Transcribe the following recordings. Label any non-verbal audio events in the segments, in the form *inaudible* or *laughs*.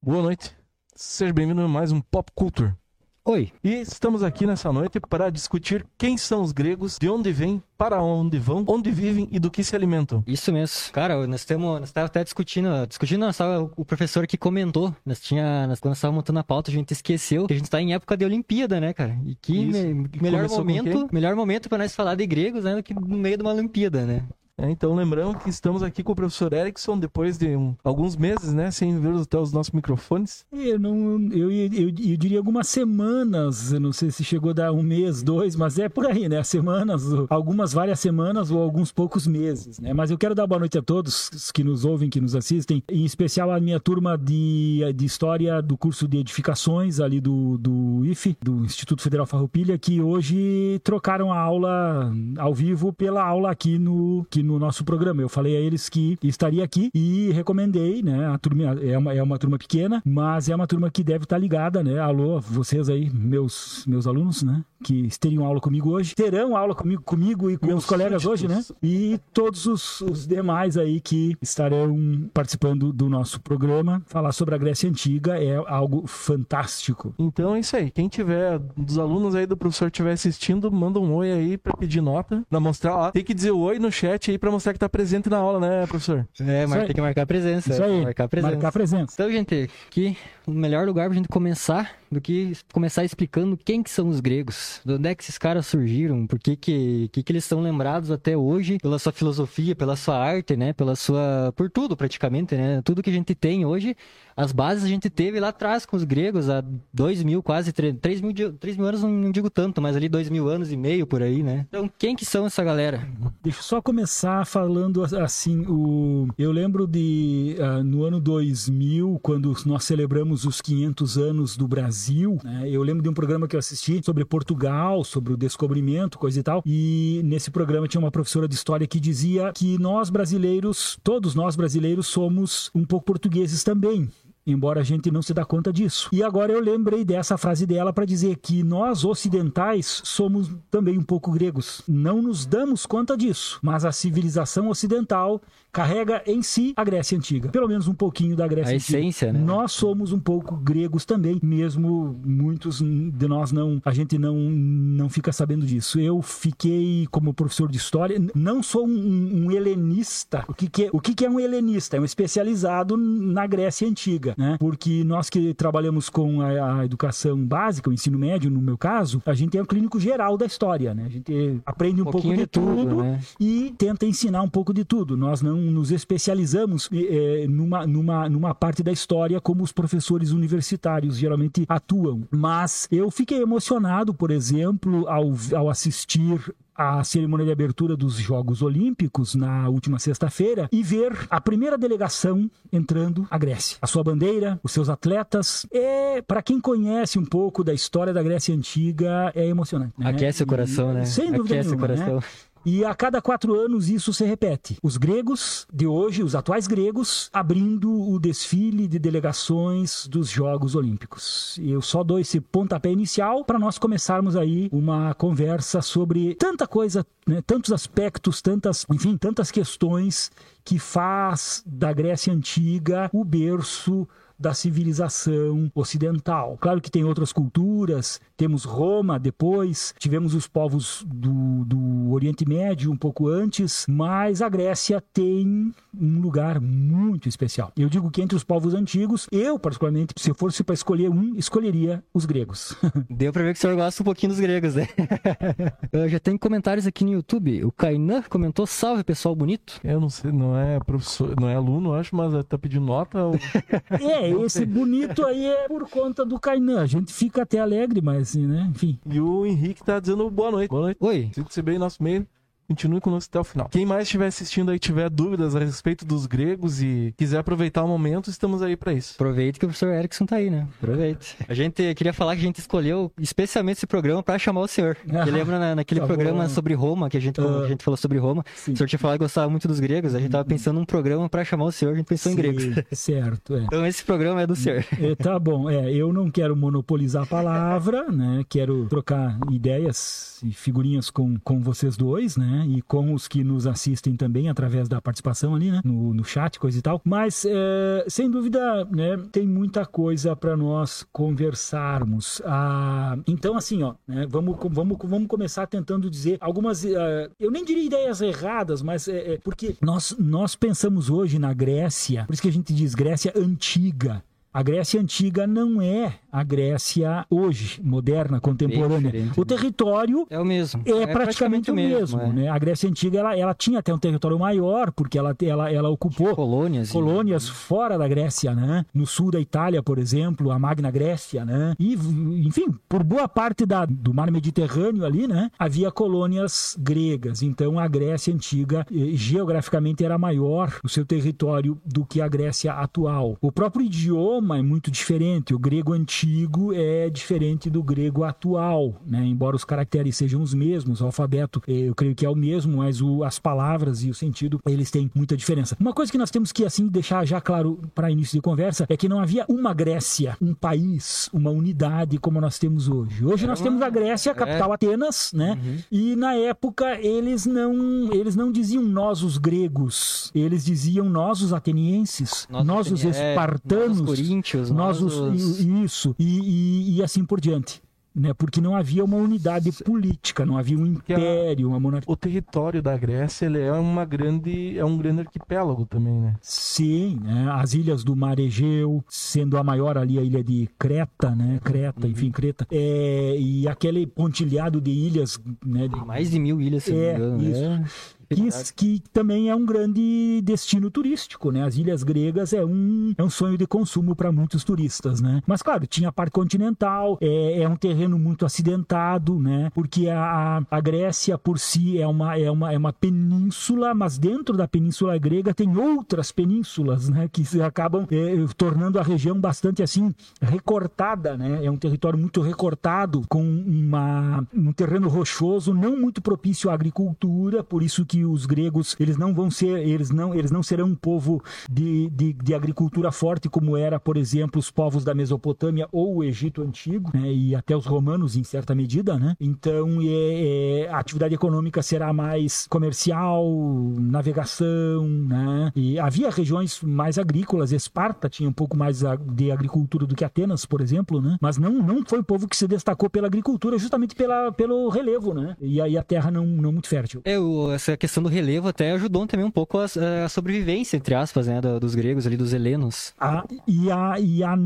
Boa noite. Seja bem-vindo a mais um Pop Culture. Oi. E estamos aqui nessa noite para discutir quem são os gregos, de onde vêm, para onde vão, onde vivem e do que se alimentam. Isso mesmo. Cara, nós estamos nós até discutindo, discutindo, nós tava, o professor que comentou, nós tinha, nós, quando nós estávamos montando a pauta, a gente esqueceu que a gente está em época de Olimpíada, né, cara? E que me, melhor momento, melhor momento para nós falar de gregos, né, do que no meio de uma Olimpíada, né? É, então, lembrando que estamos aqui com o professor Erickson depois de um, alguns meses, né, sem ver até os nossos microfones. Eu não, eu, eu, eu, diria algumas semanas, eu não sei se chegou a dar um mês, dois, mas é por aí, né? Semanas, algumas várias semanas ou alguns poucos meses, né? Mas eu quero dar boa noite a todos que nos ouvem, que nos assistem, em especial a minha turma de, de História do curso de Edificações ali do, do IFE, do Instituto Federal Farroupilha, que hoje trocaram a aula ao vivo pela aula aqui no, aqui no nosso programa. Eu falei a eles que estaria aqui e recomendei, né? A turma é uma, é uma turma pequena, mas é uma turma que deve estar ligada, né? Alô, vocês aí, meus, meus alunos, né? Que teriam aula comigo hoje, terão aula comigo, comigo e com meus colegas hoje, né? E todos os, os demais aí que estarão participando do nosso programa. Falar sobre a Grécia Antiga é algo fantástico. Então é isso aí. Quem tiver, dos alunos aí do professor estiver assistindo, manda um oi aí para pedir nota, para mostrar lá. Tem que dizer oi no chat aí para mostrar que tá presente na aula, né, professor? É, mas tem que marcar presença. Isso aí. Marcar presença. Marcar presença. Então, gente, aqui o melhor lugar pra gente começar do que começar explicando quem que são os gregos, de onde é que esses caras surgiram, por que que, que, que eles são lembrados até hoje pela sua filosofia, pela sua arte, né, pela sua... por tudo praticamente, né, tudo que a gente tem hoje, as bases a gente teve lá atrás com os gregos, há dois mil, quase três mil, três mil anos, não digo tanto, mas ali dois mil anos e meio por aí, né. Então, quem que são essa galera? Deixa eu só começar falando assim, o... eu lembro de, uh, no ano 2000, quando nós celebramos os 500 anos do Brasil, né? eu lembro de um programa que eu assisti sobre Portugal, sobre o descobrimento, coisa e tal, e nesse programa tinha uma professora de história que dizia que nós brasileiros, todos nós brasileiros, somos um pouco portugueses também embora a gente não se dá conta disso. E agora eu lembrei dessa frase dela para dizer que nós ocidentais somos também um pouco gregos. Não nos damos conta disso, mas a civilização ocidental carrega em si a Grécia Antiga. Pelo menos um pouquinho da Grécia a Antiga. essência, né? Nós somos um pouco gregos também, mesmo muitos de nós não, a gente não, não fica sabendo disso. Eu fiquei como professor de história, não sou um, um helenista. O, que, que, é, o que, que é um helenista? É um especializado na Grécia Antiga, né? Porque nós que trabalhamos com a, a educação básica, o ensino médio, no meu caso, a gente é um clínico geral da história, né? A gente aprende um, um pouco de, de tudo, tudo né? e tenta ensinar um pouco de tudo. Nós não nos especializamos é, numa, numa, numa parte da história como os professores universitários geralmente atuam. Mas eu fiquei emocionado, por exemplo, ao, ao assistir a cerimônia de abertura dos Jogos Olímpicos na última sexta-feira e ver a primeira delegação entrando a Grécia. A sua bandeira, os seus atletas. É, para quem conhece um pouco da história da Grécia antiga, é emocionante. Né? Aquece o coração, e, né? Sem dúvida Aquece nenhuma, o coração. Né? E a cada quatro anos isso se repete. Os gregos de hoje, os atuais gregos, abrindo o desfile de delegações dos Jogos Olímpicos. Eu só dou esse pontapé inicial para nós começarmos aí uma conversa sobre tanta coisa, né, tantos aspectos, tantas, enfim, tantas questões que faz da Grécia Antiga o berço da civilização ocidental. Claro que tem outras culturas, temos Roma depois, tivemos os povos do, do Oriente Médio um pouco antes, mas a Grécia tem um lugar muito especial. Eu digo que entre os povos antigos, eu particularmente, se eu fosse para escolher um, escolheria os gregos. *laughs* Deu pra ver que o senhor gosta um pouquinho dos gregos, né? *laughs* Eu já tem comentários aqui no YouTube. O Kainan comentou: salve pessoal bonito. Eu não sei, não é professor, não é aluno, acho, mas tá pedindo nota. Ou... *laughs* É, esse bonito aí é por conta do Kainan. A gente fica até alegre, mas assim, né? Enfim. E o Henrique tá dizendo boa noite. Boa noite. Oi. Sinto-se bem no nosso meio. Continue conosco até o final. Quem mais estiver assistindo aí tiver dúvidas a respeito dos gregos e quiser aproveitar o momento, estamos aí para isso. Aproveite que o professor Erickson tá aí, né? Aproveite. A gente queria falar que a gente escolheu especialmente esse programa para chamar o senhor. Ah, Você lembra na, naquele tá programa bom. sobre Roma, que a gente, Ah. a gente falou sobre Roma? Sim. O senhor tinha falado que gostava muito dos gregos, a gente tava pensando num programa para chamar o senhor, a gente pensou em gregos. Sim, *laughs* Certo, é. Então esse programa é do senhor. É, tá bom, é, eu não quero monopolizar a palavra, né? Quero trocar ideias e figurinhas com, com vocês dois, né? E com os que nos assistem também através da participação ali, né? No, no chat, coisa e tal. Mas, é, sem dúvida, né? Tem muita coisa para nós conversarmos. Ah, então, assim, ó, né? Vamos, vamos, vamos começar tentando dizer algumas, ah, eu nem diria ideias erradas, mas é, é, porque nós, nós pensamos hoje na Grécia, por isso que a gente diz Grécia antiga. A Grécia antiga não é a Grécia hoje, moderna, contemporânea. diferente, O né? território É o mesmo. é, praticamente, o mesmo. é. né? A Grécia antiga ela, ela tinha até um território maior, porque ela, ela, ela ocupou Colônias. colônias fora da Grécia, né? No sul da Itália, por exemplo, a Magna Grécia, né? E, enfim, por boa parte da, do mar Mediterrâneo ali, né? Havia colônias gregas. Então, a Grécia antiga, eh, geograficamente, era maior o seu território do que a Grécia atual. O próprio idioma é muito diferente. O grego antigo é diferente do grego atual, né? Embora os caracteres sejam os mesmos, o alfabeto eh, eu creio que é o mesmo, mas o- as palavras e o sentido eles têm muita diferença. Uma coisa que nós temos que assim deixar já claro para início de conversa é que não havia uma Grécia, um país, uma unidade como nós temos hoje. Hoje nós temos a Grécia, a capital Atenas, né? E na época eles não eles não diziam nós os gregos, eles diziam nós os atenienses, nós, os ateni- é, espartanos, nós os coríntios, nós nós os, isso e, e- e assim por diante. Né? Porque não havia uma unidade política, não havia um império, uma monarquia. O território da Grécia ele é uma grande é um grande arquipélago também, né? Sim, né? as ilhas do Mar Egeu, sendo a maior ali a ilha de Creta, né? Creta, enfim, Creta. É, e aquele pontilhado de ilhas, né? de- Mais de mil ilhas, se não me É, engano. isso. É. que, que também é um grande destino turístico, né? As ilhas gregas é um, é um sonho de consumo para muitos turistas, né? Mas claro, tinha a parte continental, é, é um terreno muito acidentado, né? Porque a, a, Grécia por si é uma, é, uma, é uma península, mas dentro da península grega tem outras penínsulas, né? Que acabam é, tornando a região bastante assim recortada, né? É um território muito recortado com uma, um terreno rochoso, não muito propício à agricultura, por isso que os gregos eles não vão ser, eles não, eles não serão um povo de, de, de agricultura forte como era, por exemplo, os povos da Mesopotâmia ou o Egito antigo, né? E até os romanos em certa medida, né? Então é, é, a atividade econômica será mais comercial, navegação, né? E havia regiões mais agrícolas, Esparta tinha um pouco mais de agricultura do que Atenas, por exemplo, né? Mas não, não foi um povo que se destacou pela agricultura, justamente pela, pelo relevo, né? E aí a terra não, não muito fértil. É, o- essa questão do relevo até ajudou também um pouco a, a sobrevivência, entre aspas, né, do- dos gregos ali, dos helenos. A- e, a, e, a,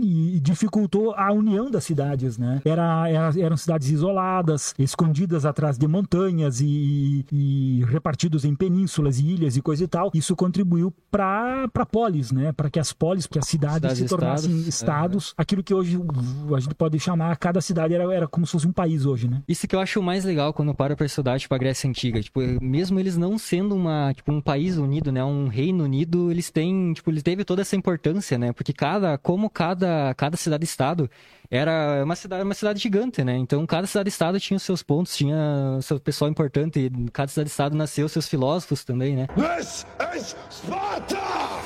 e dificultou a união das cidades, né? Era, era- eram cidades isoladas, escondidas atrás de montanhas e, e repartidos em penínsulas e ilhas e coisa e tal. Isso contribuiu para para polis, né? Para que as polis, que as cidades, Cidades se tornassem estados, estados. Aquilo que hoje a gente pode chamar, cada cidade era, era como se fosse um país hoje, né? Isso que eu acho mais legal quando eu paro pra estudar, tipo, a Grécia Antiga. Tipo, mesmo eles não sendo uma, tipo, um país unido, né? Um reino unido, eles têm, tipo, eles teve toda essa importância, né? Porque cada, como cada, cada cidade-estado era uma cidade, uma cidade gigante, né? Então, cada cidade-estado tinha os seus pontos, tinha o seu pessoal importante. Cada cidade-estado nasceu seus filósofos também, né? This is Sparta!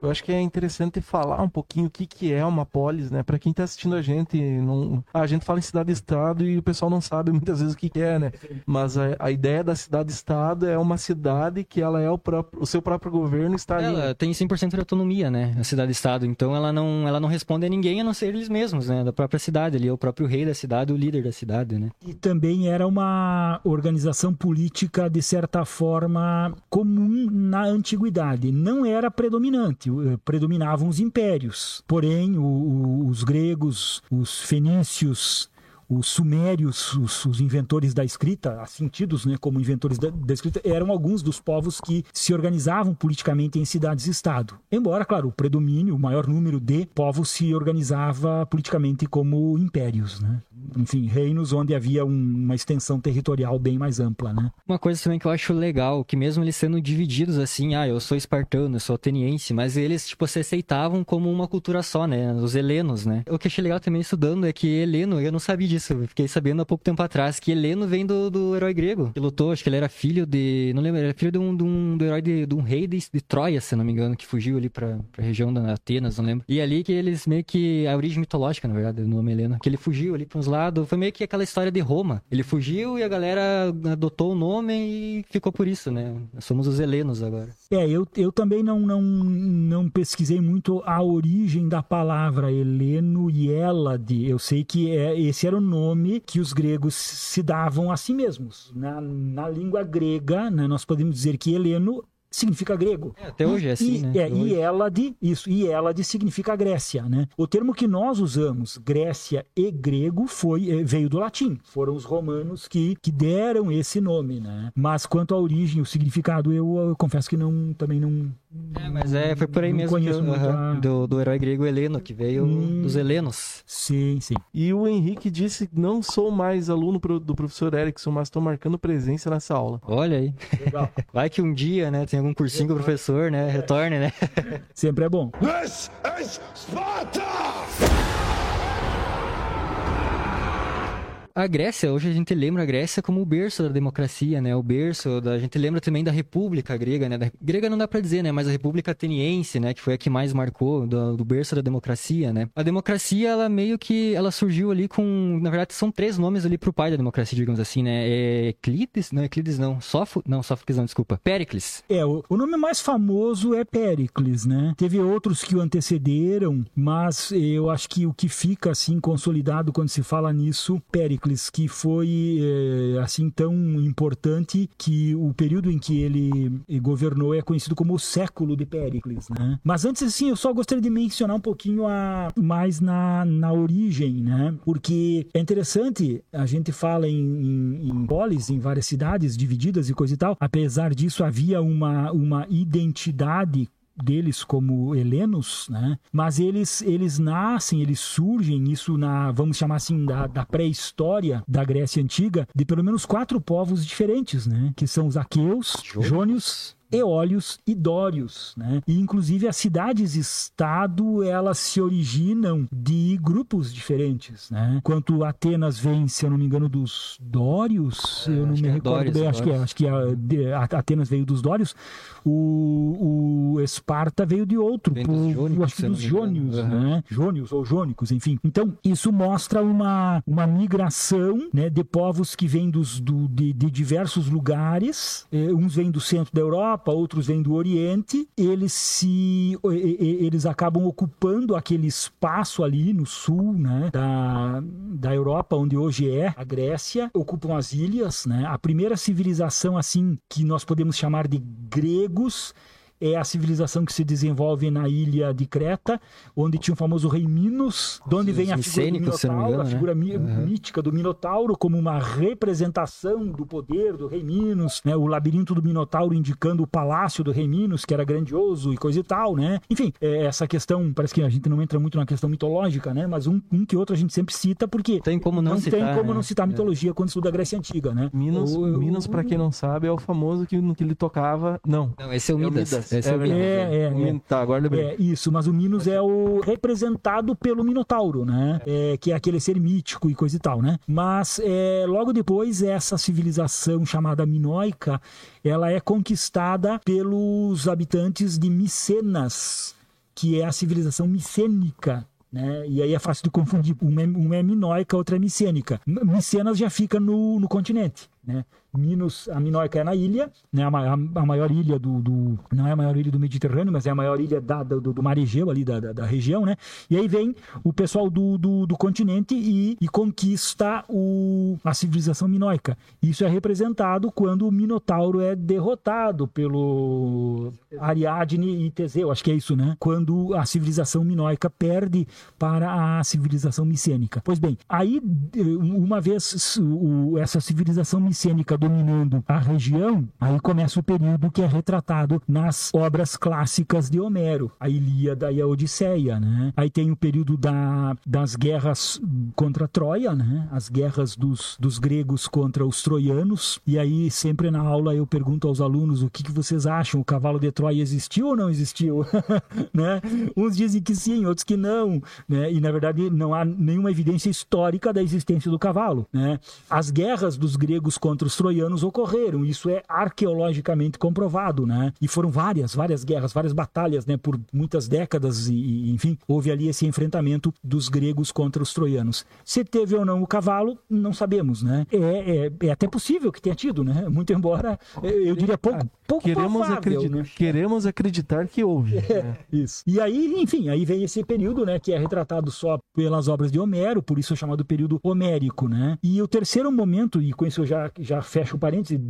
Eu acho que é interessante falar um pouquinho o que, que é uma polis, né? Pra quem tá assistindo a gente, não... a gente fala em cidade-estado e o pessoal não sabe muitas vezes o que, que é, né? Mas a, a ideia da cidade-estado é uma cidade que ela é o, próprio, o seu próprio governo está ali. Ela tem 100% de autonomia, né? A cidade-estado. Então, ela não, ela não responde a ninguém a não ser eles mesmos, né? Da própria cidade ali. É o próprio rei da cidade, o líder da cidade, né? E também era uma organização política, de certa forma, comum na antiguidade. Não era predominante, predominavam os impérios. Porém, o- o- os gregos, os fenícios, os sumérios, os, os inventores da escrita, assim tidos né, como inventores da, da, escrita, eram alguns dos povos que se organizavam politicamente em cidades-estado. Embora, claro, o predomínio, o maior número de povos se organizava politicamente como impérios, né? enfim, reinos onde havia um, uma extensão territorial bem mais ampla, né? Uma coisa também que eu acho legal, que mesmo eles sendo divididos assim, ah, eu sou espartano, eu sou ateniense, mas eles, tipo, se aceitavam como uma cultura só, né? Os helenos, né? O que achei legal também estudando é que Heleno, eu não sabia disso, eu fiquei sabendo há pouco tempo atrás, que Heleno vem do, do herói grego, que lutou, acho que ele era filho de, não lembro, ele era filho de um, de um do herói de, de um rei de, de, Troia, se não me engano, que fugiu ali pra, pra região da Atenas, não lembro. E ali que eles meio que, a origem mitológica, na verdade, do nome Heleno, que ele fugiu ali pra uns lados, foi meio que aquela história de Roma. Ele fugiu e a galera adotou o nome e ficou por isso, né? Somos os helenos agora. É, eu, eu também não, não, não pesquisei muito a origem da palavra Heleno e Hélade. Eu sei que é, esse era o nome que os gregos se davam a si mesmos. Na, na língua grega, né, nós podemos dizer que Heleno significa grego. É, até hoje é assim, e, né? É, e isso, e Elade significa Grécia, né? O termo que nós usamos, Grécia e grego, foi eh, veio do latim. Foram os romanos que, que deram esse nome, né? Mas quanto à origem, o significado, eu, eu confesso que não também não é, mas é, foi por aí mesmo que, uh -huh, do, do herói grego Heleno, que veio hum, dos helenos. Sim, sim. E o Henrique disse: não sou mais aluno do professor Erickson, mas estou marcando presença nessa aula. Olha aí. Legal. *laughs* Vai que um dia, né, tem algum cursinho com o professor, né? Retorne, né? Sempre é bom. This is Sparta! A Grécia, hoje a gente lembra a Grécia como o berço da democracia, né? O berço, da, a gente lembra também da República Grega, né? Da, grega não dá para dizer, né? Mas a República Ateniense, né? Que foi a que mais marcou do, do, berço da democracia, né? A democracia, ela meio que, ela surgiu ali com, na verdade, são três nomes ali pro pai da democracia, digamos assim, né? É Euclides, não, Euclides não, Sófo, não, Sófocles não, desculpa, Péricles. É, o, o nome mais famoso é Péricles, né? Teve outros que o antecederam, mas eu acho que o que fica, assim, consolidado quando se fala nisso, Péricles que foi é, assim tão importante que o período em que ele governou é conhecido como o século de Péricles, né? Mas antes assim, eu só gostaria de mencionar um pouquinho a mais na, na origem, né? Porque é interessante, a gente fala em, em, em polis, em várias cidades divididas e coisa e tal. Apesar disso, havia uma, uma identidade deles como helenos, né? Mas eles eles nascem, eles surgem isso na, vamos chamar assim, da, da pré-história da Grécia antiga, de pelo menos quatro povos diferentes, né? Que são os aqueus, jônios, eólios e dórios, né? E inclusive as cidades-estado elas se originam de grupos diferentes, né? Enquanto Atenas vem, se eu não me engano, dos dórios, é, eu não me é recordo bem, acho que, é, acho que a, a, Atenas veio dos dórios, o, o Esparta veio de outro, por, dos jônicos, acho que dos jônios, uhum. né? Jônios ou jônicos, enfim. Então isso mostra uma, uma migração, né, de povos que vêm dos, do, de, de diversos lugares, eh, uns vêm do centro da Europa Europa, outros vêm do Oriente, eles se eles acabam ocupando aquele espaço ali no sul, né, da, da Europa, onde hoje é a Grécia, ocupam as ilhas, né? A primeira civilização assim que nós podemos chamar de gregos é a civilização que se desenvolve na ilha de Creta, onde tinha o famoso rei Minos, de onde vem a figura do Minotauro, engano, a né? figura né? mítica do Minotauro como uma representação do poder do rei Minos, né? o labirinto do Minotauro indicando o palácio do rei Minos, que era grandioso e coisa e tal, né? Enfim, é, essa questão, parece que a gente não entra muito na questão mitológica, né? Mas um, um que outro a gente sempre cita, porque tem como não, não citar, tem como né? não citar mitologia é. quando estuda a Grécia Antiga, né? Minos, o, Minos para quem não sabe, é o famoso que, no que ele tocava... Não, não esse é o Midas. É o Midas. Esse é, é, é, é, é. Tá, agora lembrei. É, isso, mas o Minos é o representado pelo Minotauro, né? É, que é aquele ser mítico e coisa e tal, né? Mas é, logo depois, essa civilização chamada minoica, ela é conquistada pelos habitantes de Micenas, que é a civilização micênica, né? E aí é fácil de confundir. Uma é, uma é minoica, outra é micênica. Micenas já fica no, no continente né? Minos, a Minóica é na ilha, né? A, a, a maior ilha do, do, Não é a maior ilha do Mediterrâneo, mas é a maior ilha da, do, do Mar Egeu, ali da, da, da, região, né? E aí vem o pessoal do, do, do continente e, e, conquista o, a civilização minoica. Isso é representado quando o Minotauro é derrotado pelo Ariadne e Teseu, acho que é isso, né? Quando a civilização minoica perde para a civilização micênica. Pois bem, aí, uma vez essa civilização micênica dominando a região, aí começa o período que é retratado nas obras clássicas de Homero, a Ilíada e a Odisseia, né? Aí tem o período da, das guerras contra Troia, né? As guerras dos, dos gregos contra os troianos. E aí, sempre na aula, eu pergunto aos alunos o que, que vocês acham, o cavalo de Troia existiu ou não existiu? *laughs* né? Uns dizem que sim, outros que não, né? E, na verdade, não há nenhuma evidência histórica da existência do cavalo, né? As guerras dos gregos contra os troianos ocorreram. Isso é arqueologicamente comprovado, né? E foram várias, várias guerras, várias batalhas, né? Por muitas décadas e, enfim, houve ali esse enfrentamento dos gregos contra os troianos. Se teve ou não o cavalo, não sabemos, né? É, é, é até possível que tenha tido, né? *laughs* Muito embora, eu diria pouco, pouco queremos provável, acreditar, né? Queremos acreditar que houve. É, né? Isso. E aí, enfim, aí vem esse período, né? Que é retratado só pelas obras de Homero, por isso é chamado período homérico, né? E o terceiro momento, e com isso eu já, já fecho fecho o parêntese,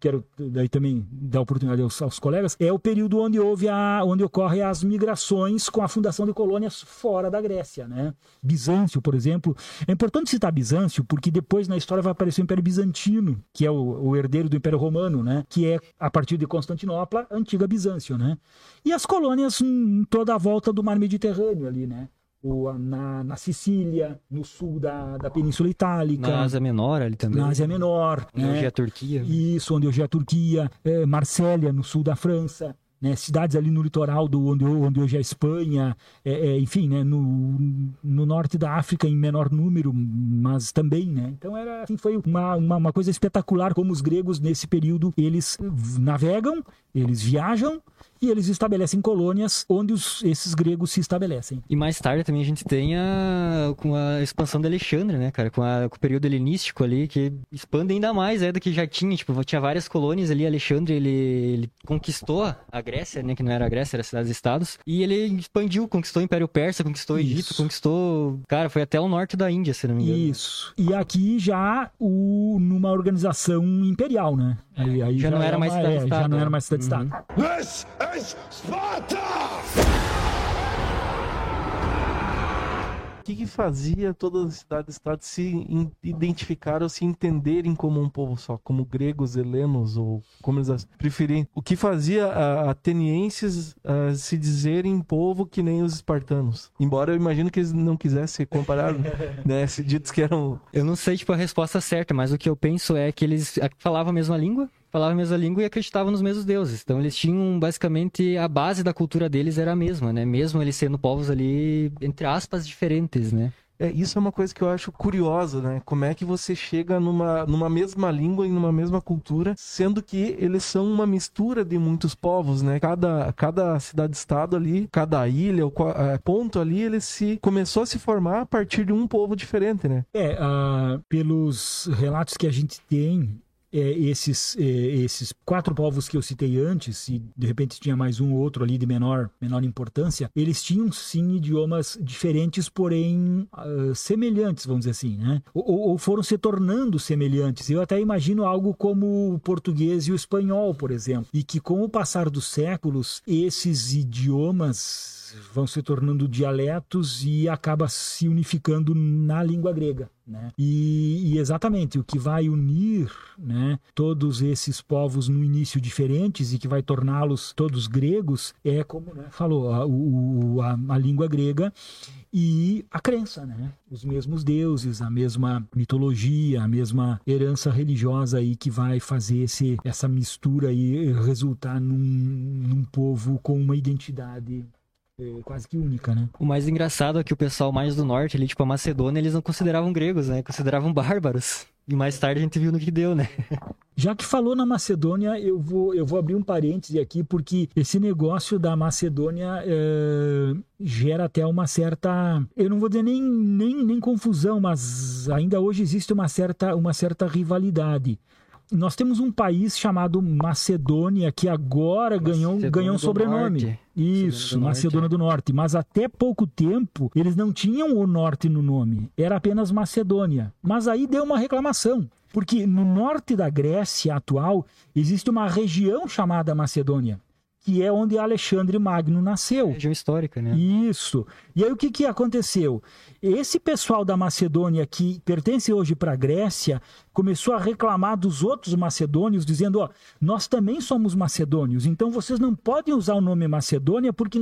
quero daí também dar oportunidade aos, aos, colegas, é o período onde houve a, onde ocorrem as migrações com a fundação de colônias fora da Grécia, né? Bizâncio, por exemplo, é importante citar Bizâncio porque depois na história vai aparecer o Império Bizantino, que é o, o herdeiro do Império Romano, né? Que é a partir de Constantinopla, antiga Bizâncio, né? E as colônias em toda a volta do Mar Mediterrâneo ali, né? O, na, na Sicília, no sul da, da Península Itálica. Na Ásia Menor ali também. Na Ásia Menor. Onde né? hoje é a Turquia. Isso, onde hoje é a Turquia. É, Marsella, no sul da França. Né, cidades ali no litoral do onde, onde hoje é a Espanha, é, é, enfim, né, no, no norte da África em menor número, mas também, né? Então era assim, foi uma, uma, uma coisa espetacular como os gregos nesse período eles navegam, eles viajam e eles estabelecem colônias onde os, esses gregos se estabelecem. E mais tarde também a gente tem a, com a expansão de Alexandre, né, cara? Com, a, com, o período helenístico ali, que expande ainda mais é, do que já tinha. Tipo, tinha várias colônias ali. Alexandre, ele, ele conquistou a Grécia, né? Que não era a Grécia, era cidades-estados. E ele expandiu, conquistou o Império Persa, conquistou o Egito, Isso. conquistou... Cara, foi até o norte da Índia, se não me engano. Isso. E aqui já o, numa organização imperial, né? Aí, aí já, já, não era mais cidade-estado. É, já não era mais cidade-estado. Uhum. Is Sparta! O que, que, fazia todas as cidades-estados se identificar ou se entenderem como um povo só, como gregos, helenos ou como eles preferirem? O que fazia a, atenienses a, se dizerem povo que nem os espartanos? Embora eu imagino que eles não quisessem ser comparados, *laughs* né? Se ditos que eram. Eu não sei tipo a resposta certa, mas o que eu penso é que eles falavam a mesma língua, falavam a mesma língua e acreditavam nos mesmos deuses. Então eles tinham basicamente a base da cultura deles era a mesma, né? Mesmo eles sendo povos ali entre aspas diferentes, né? É, isso é uma coisa que eu acho curiosa, né? Como é que você chega numa, numa mesma língua e numa mesma cultura, sendo que eles são uma mistura de muitos povos, né? Cada, cada cidade-estado ali, cada ilha, o é, ponto ali, ele se começou a se formar a partir de um povo diferente, né? É, uh, pelos relatos que a gente tem, é, esses, é, esses quatro povos que eu citei antes, e de repente tinha mais um ou outro ali de menor, menor importância, eles tinham sim idiomas diferentes, porém uh, semelhantes, vamos dizer assim, né? Ou, ou, foram se tornando semelhantes. Eu até imagino algo como o português e o espanhol, por exemplo, e que com o passar dos séculos, esses idiomas vão se tornando dialetos e acaba se unificando na língua grega. Né? E, e, exatamente o que vai unir né, todos esses povos no início diferentes e que vai torná-los todos gregos é, como né, falou, a, o, a, a língua grega e a crença, né? Os mesmos deuses, a mesma mitologia, a mesma herança religiosa aí que vai fazer esse, essa mistura e resultar num, num povo com uma identidade quase que única, né? O mais engraçado é que o pessoal mais do norte, ali, tipo a Macedônia, eles não consideravam gregos, né? Consideravam bárbaros. E mais tarde a gente viu no que deu, né? *laughs* Já que falou na Macedônia, eu vou, eu vou abrir um parêntese aqui, porque esse negócio da Macedônia é, gera até uma certa. Eu não vou dizer nem, nem, nem confusão, mas ainda hoje existe uma certa, uma certa rivalidade. Nós temos um país chamado Macedônia que agora ganhou, Macedônia ganhou um sobrenome. Norte. Isso, Macedônia do Macedônia do Norte. Mas até pouco tempo eles não tinham o norte no nome, era apenas Macedônia. Mas aí deu uma reclamação. Porque no norte da Grécia atual existe uma região chamada Macedônia, que é onde Alexandre Magno nasceu. Região histórica, né? Isso. E aí o que, que aconteceu? Esse pessoal da Macedônia que pertence hoje para a Grécia começou a reclamar dos outros macedônios, dizendo: ó, nós também somos macedônios, então vocês não podem usar o nome Macedônia porque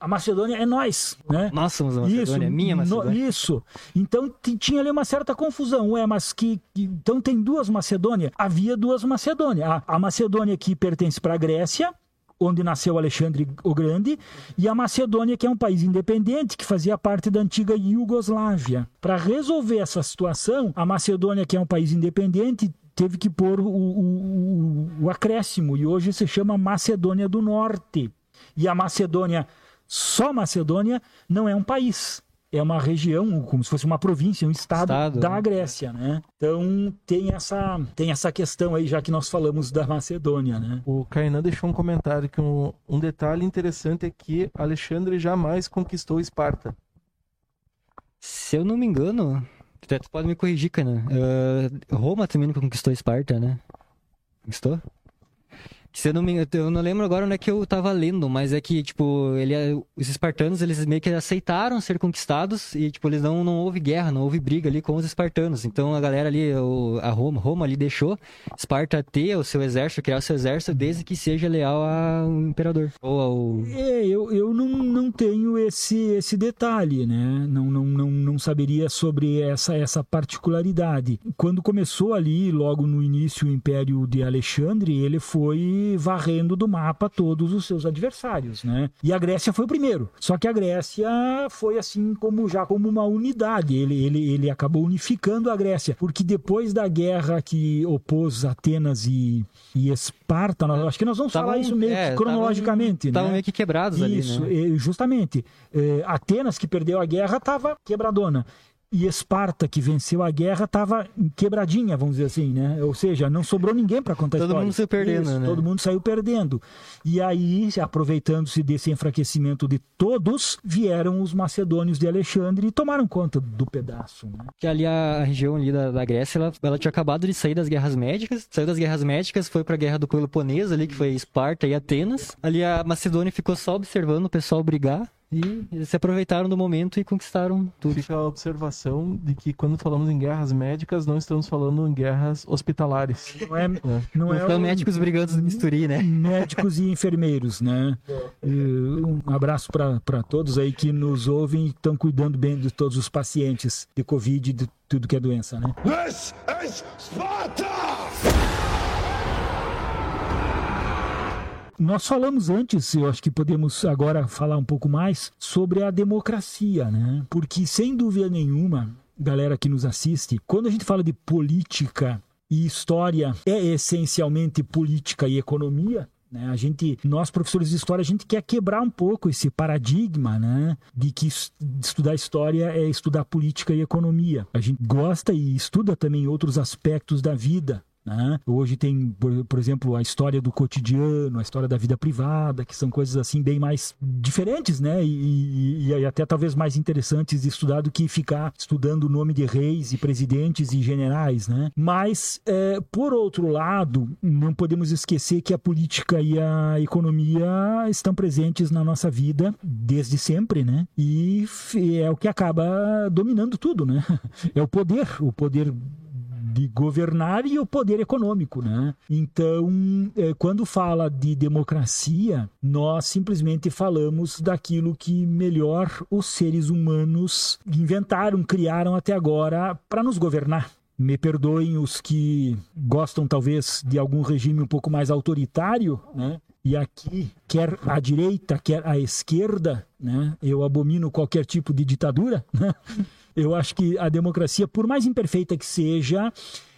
a Macedônia é nós, né? Nós somos a Macedônia, é minha no- Macedônia. isso. Então tinha ali uma certa confusão. Ué, mas que, que- Então tem duas Macedônias? Havia duas Macedônias. A, a Macedônia que pertence para a Grécia, onde nasceu Alexandre o Grande, e a Macedônia, que é um país independente que fazia parte da antiga Iugoslávia. Para resolver essa situação, a Macedônia, que é um país independente, teve que pôr o, o- o- acréscimo, e hoje se chama Macedônia do Norte. E a Macedônia, só Macedônia, não é um país. É uma região, como se fosse uma província, um estado, Estado, da né? Grécia, né? Então tem essa, tem essa questão aí, já que nós falamos da Macedônia, né? O Kainan deixou um comentário que um, um detalhe interessante é que Alexandre jamais conquistou Esparta. Se eu não me engano, tu pode me corrigir, Canan. ah, Roma também nunca conquistou Esparta, né? Conquistou? Se eu não me eu não lembro agora onde é que eu tava lendo, mas é que, tipo, ele, os espartanos, eles meio que aceitaram ser conquistados e, tipo, eles não, não houve guerra, não houve briga ali com os espartanos. Então a galera ali, o- a Roma, Roma ali deixou Esparta ter o seu exército, criar o seu exército, desde que seja leal ao imperador. Ou ao... É, eu, eu não, não tenho esse, esse detalhe, né? Não, não, não, não saberia sobre essa, essa particularidade. Quando começou ali, logo no início, o Império de Alexandre, ele foi varrendo do mapa todos os seus adversários, né? E a Grécia foi o primeiro. Só que a Grécia foi assim como já como uma unidade. Ele, ele, ele acabou unificando a Grécia, porque depois da guerra que opôs Atenas e, e Esparta, nós, acho que nós vamos falar isso meio que é, cronologicamente, Estavam né? meio que quebrados Isso, ali, né? e justamente. eh, Atenas, que perdeu a guerra, estava quebradona. E Esparta, que venceu a guerra, estava quebradinha, vamos dizer assim, né? Ou seja, não sobrou ninguém para contar a Todo história. mundo saiu perdendo, Isso, né? Todo mundo saiu perdendo. E aí, aproveitando-se desse enfraquecimento de todos, vieram os macedônios de Alexandre e tomaram conta do pedaço. Né? Que ali a região ali da, da Grécia, ela, ela tinha acabado de sair das guerras médicas, saiu das guerras médicas, foi pra guerra do Peloponeso ali, que foi Esparta e Atenas. Ali a Macedônia ficou só observando o pessoal brigar e eles se aproveitaram do momento e conquistaram tudo. Fica a observação de que quando falamos em guerras médicas, não estamos falando em guerras hospitalares. Não é, não Não é são o- médicos brigando no bisturi, né? médicos e enfermeiros, né? Um abraço para todos aí que nos ouvem e estão cuidando bem de todos os pacientes de Covid e de tudo que é doença, né? This is Sparta! Nós falamos antes, eu acho que podemos agora falar um pouco mais sobre a democracia, né? Porque sem dúvida nenhuma, galera que nos assiste, quando a gente fala de política e história, é essencialmente política e economia. Né? A gente, nós professores de história, a gente quer quebrar um pouco esse paradigma, né, de que es- estudar história é estudar política e economia. A gente gosta e estuda também outros aspectos da vida, né? Hoje tem, por, por exemplo, a história do cotidiano, a história da vida privada, que são coisas assim bem mais diferentes, né? E, e- e até talvez mais interessantes de estudar do que ficar estudando o nome de reis e presidentes e generais, né? Mas, é, por outro lado, não podemos esquecer que a política e a economia estão presentes na nossa vida desde sempre, né? E é o que acaba dominando tudo, né? *laughs* É o poder, o poder de governar e o poder econômico, né? Então, eh, quando fala de democracia, nós simplesmente falamos daquilo que melhor os seres humanos inventaram, criaram até agora para nos governar. Me perdoem os que gostam talvez de algum regime um pouco mais autoritário, né? E aqui, quer a direita, quer a esquerda, né? Eu abomino qualquer tipo de ditadura, né? Eu acho que a democracia, por mais imperfeita que seja,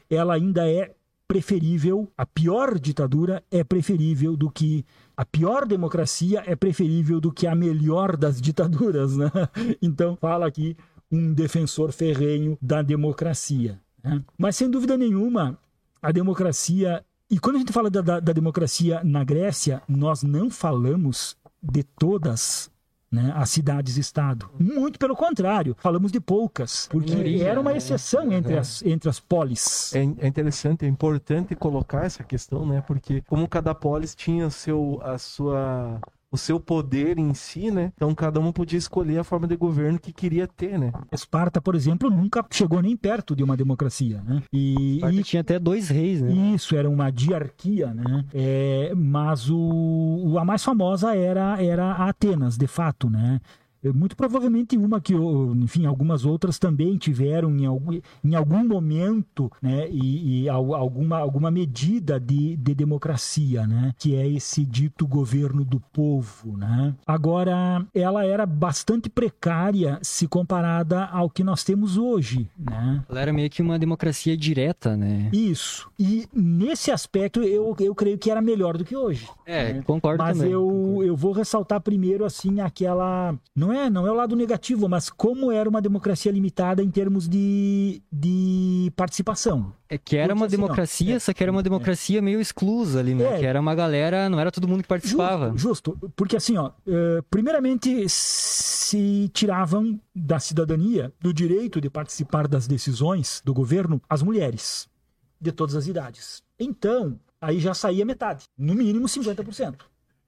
ela ainda é preferível, a pior ditadura é preferível do que a pior democracia é preferível do que a melhor das ditaduras, né? *laughs* Então, fala aqui um defensor ferrenho da democracia. né? Mas sem dúvida nenhuma, a democracia. E quando a gente fala da, da, da democracia na Grécia, nós não falamos de todas né, as cidades-estado. Muito pelo contrário, falamos de poucas, porque Minoria, era uma exceção entre as, entre as polis. É, é interessante, é importante colocar essa questão, né? Porque como cada polis tinha seu, a sua, o seu poder em si, né? Então cada um podia escolher a forma de governo que queria ter, né? Esparta, por exemplo, nunca chegou nem perto de uma democracia. Né? E, e tinha até dois reis, né? Isso, era uma diarquia, né? É, mas o, o- a mais famosa era, era a Atenas, de fato, né? É, Muito provavelmente uma que, enfim, algumas outras também tiveram em algum, em algum momento, né? E, e al- alguma, alguma medida de, de democracia, né? Que é esse dito governo do povo, né? Agora, ela era bastante precária se comparada ao que nós temos hoje, né? Ela era meio que uma democracia direta, né? Isso. E nesse aspecto eu, eu creio que era melhor do que hoje. É, concordo Mas também. eu, eu vou ressaltar primeiro assim aquela não é não é o lado negativo, mas como era uma democracia limitada em termos de, de participação. É que era Porque uma assim, ó, democracia, é, só que era uma democracia meio exclusa ali, né? É. Que era uma galera, não era todo mundo que participava. Justo, justo. porque assim, ó, eh, primeiramente se tiravam da cidadania, do direito de participar das decisões do governo, as mulheres de todas as idades. Então, aí já saía metade, no mínimo 50%.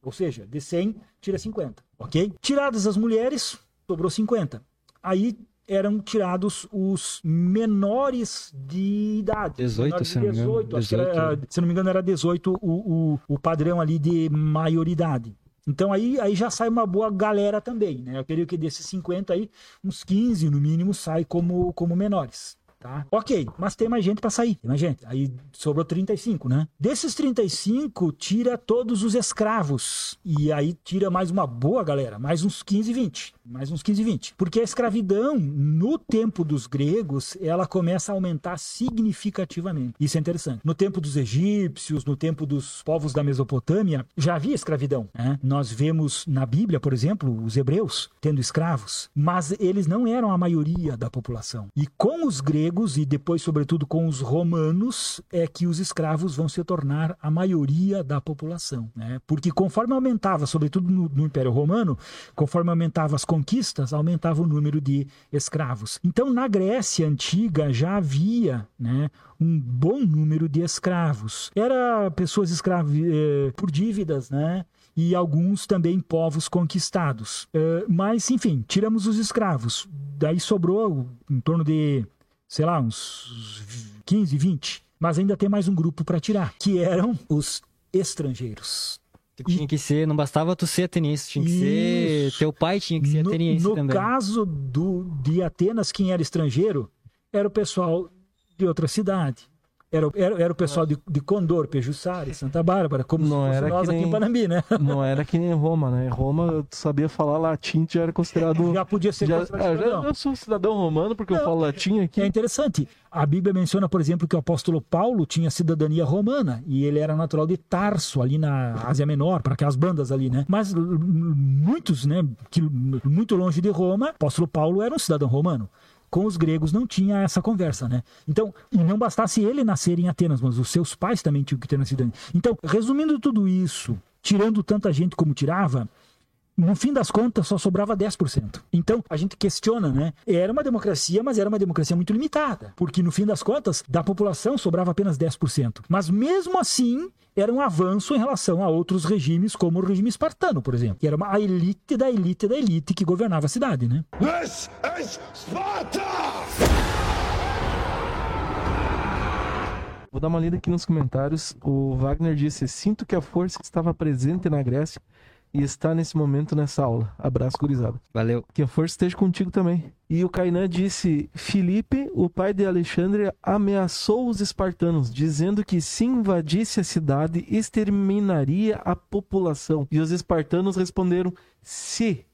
Ou seja, de 100 tira 50, ok? Tiradas as mulheres, sobrou 50. Aí eram tirados os menores de idade. 18, menores de se não me engano. 18, acho que era, 18. se não me engano, era 18 o, o, o padrão ali de maioridade. Então aí, aí já sai uma boa galera também, né? Eu creio que desses 50 aí, uns 15 no mínimo sai como, como menores. Tá? Ok, mas tem mais gente para sair. Tem mais gente. Aí sobrou 35, né? Desses 35, tira todos os escravos. E aí tira mais uma boa galera, mais uns 15, 20. Mais uns 15, 20. Porque a escravidão, no tempo dos gregos, ela começa a aumentar significativamente. Isso é interessante. No tempo dos egípcios, no tempo dos povos da Mesopotâmia, já havia escravidão. né? Nós vemos na Bíblia, por exemplo, os hebreus tendo escravos, mas eles não eram a maioria da população. E com os gregos e depois, sobretudo, com os romanos, é que os escravos vão se tornar a maioria da população. né? Porque conforme aumentava, sobretudo no, no Império Romano, conforme aumentava as conquistas, aumentava o número de escravos. Então, na Grécia antiga já havia, né, um bom número de escravos. Era pessoas escravas eh, por dívidas, né? E alguns também povos conquistados. Eh, mas, enfim, tiramos os escravos. Daí sobrou em torno de, sei lá, uns 15, 20. Mas ainda tem mais um grupo para tirar, que eram os estrangeiros. Tu Tinha que ser, não bastava tu ser ateniense, tinha que ser. Isso. Teu pai tinha que ser no, ateniense no também. caso do, de Atenas, quem era estrangeiro era o pessoal de outra cidade. Era, o- era, era o pessoal de, de Condor, Pejuçara, Santa Bárbara, como Não se fosse nós que aqui nem- em Panambi, né? *laughs* Não era que nem Roma, né? Roma, sabia falar latim, já era considerado. *laughs* Já podia ser já, considerado ah, já- eu sou cidadão romano porque eu Não, falo latim aqui. É interessante. A Bíblia menciona, por exemplo, que o apóstolo Paulo tinha cidadania romana e ele era natural de Tarso, ali na Ásia Menor, para aquelas bandas ali, né? Mas muitos, né, que, muito longe de Roma, o apóstolo Paulo era um cidadão romano. Com os gregos não tinha essa conversa, né? Então, e não bastasse ele nascer em Atenas, mas os seus pais também tinham que ter nascido. Então, resumindo tudo isso, tirando tanta gente como tirava, no fim das contas, só sobrava 10%. Então, a gente questiona, né? Era uma democracia, mas era uma democracia muito limitada. Porque, no fim das contas, da população sobrava apenas 10%. Mas, mesmo assim, era um avanço em relação a outros regimes, como o regime espartano, por exemplo. Que era uma, a elite da elite da elite que governava a cidade, né? This is Sparta! Vou dar uma lida aqui nos comentários. O Wagner disse: Sinto que a força estava presente na Grécia e está nesse momento nessa aula. Abraço, gurizada. Valeu. Que a força esteja contigo também. E o Kainan disse: Filipe, o pai de Alexandre, ameaçou os espartanos, dizendo que se invadisse a cidade, exterminaria a população. E os espartanos responderam: se.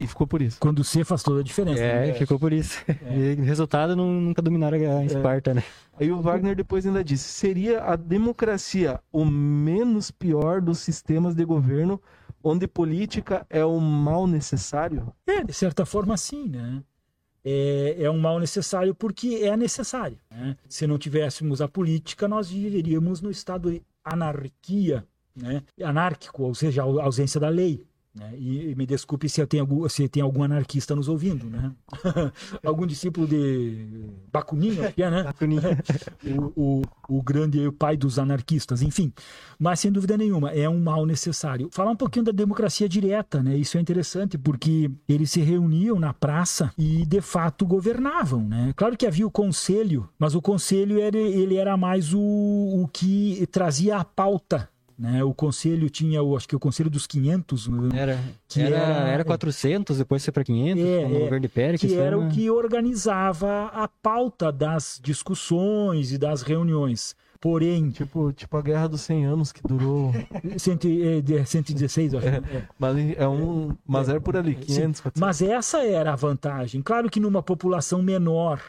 E ficou por isso. Quando o C faz toda a diferença. É, né? ficou por isso. *laughs* E o resultado não, nunca dominaram a Esparta, né? Aí o Wagner depois ainda disse: seria a democracia o menos pior dos sistemas de governo, onde política é o mal necessário? É, de certa forma, sim, né? é, é um mal necessário porque é necessário. Né? Se não tivéssemos a política, nós viveríamos no estado de anarquia, né? anárquico, ou seja, a ausência da lei. Né? E, e, me desculpe se, tem algum, se tem algum anarquista nos ouvindo, né? *laughs* algum discípulo de Bakunin, acho que é, né? *laughs* *laughs* o, o, o grande o pai dos anarquistas, enfim. Mas sem dúvida nenhuma, é um mal necessário. Falar um pouquinho da democracia direta, né? Isso é interessante porque eles se reuniam na praça e de fato governavam, né? Claro que havia o conselho, mas o conselho era, ele era mais o, o que trazia a pauta né? O conselho tinha, o, acho que o conselho dos 500. Né? Era, que era, era, era 400, depois foi para 500, é, no é, governo de Pérez. Que era o que organizava a pauta das discussões e das reuniões. Porém. Tipo, tipo a Guerra dos 100 Anos, que durou. *laughs* Cento, é, 116, acho. É, mas, é um, mas era por ali, 500, 400. Mas essa era a vantagem. Claro que numa população menor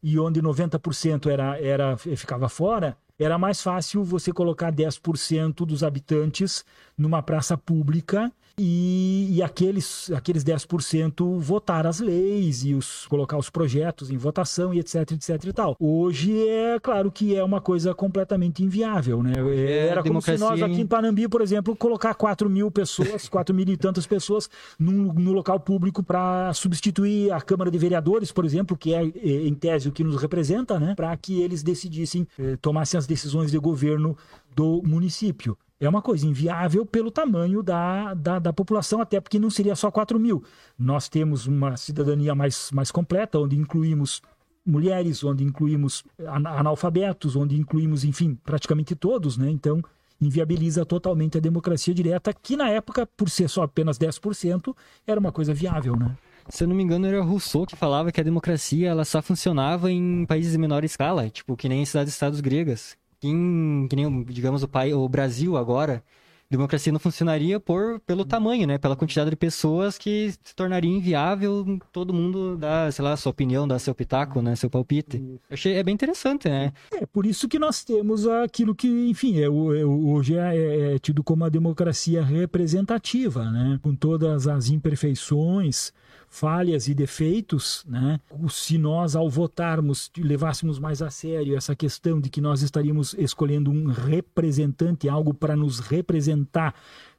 e onde 90% era, era, ficava fora, era mais fácil você colocar 10% dos habitantes numa praça pública e, e aqueles, aqueles 10% votar as leis e os, colocar os projetos em votação e etc, etc e tal. Hoje é claro que é uma coisa completamente inviável, né? É, Era como se nós aqui em Panambi, por exemplo, colocar 4 mil pessoas, 4 mil e tantas pessoas num, no local público para substituir a Câmara de Vereadores, por exemplo, que é, é em tese o que nos representa, né? Para que eles decidissem, eh, tomassem as decisões de governo do município. É uma coisa inviável pelo tamanho da, da, da, população, até porque não seria só 4 mil. Nós temos uma cidadania mais, mais completa, onde incluímos mulheres, onde incluímos analfabetos, onde incluímos, enfim, praticamente todos, né? Então, inviabiliza totalmente a democracia direta, que na época, por ser só apenas 10%, era uma coisa viável, né? Se eu não me engano, era Rousseau que falava que a democracia ela só funcionava em países de menor escala, tipo que nem cidades-estados gregas, que nem, digamos, o, pai, o Brasil agora, democracia não funcionaria por, pelo tamanho, né? Pela quantidade de pessoas que se tornaria inviável todo mundo dar, sei lá, sua opinião, dar seu pitaco, né? Seu palpite. Eu achei, é bem interessante, né? É, por isso que nós temos aquilo que, enfim, é, é, hoje é, é, é tido como a democracia representativa, né? Com todas as imperfeições, falhas e defeitos, né? Se nós, ao votarmos, levássemos mais a sério essa questão de que nós estaríamos escolhendo um representante, algo para nos representar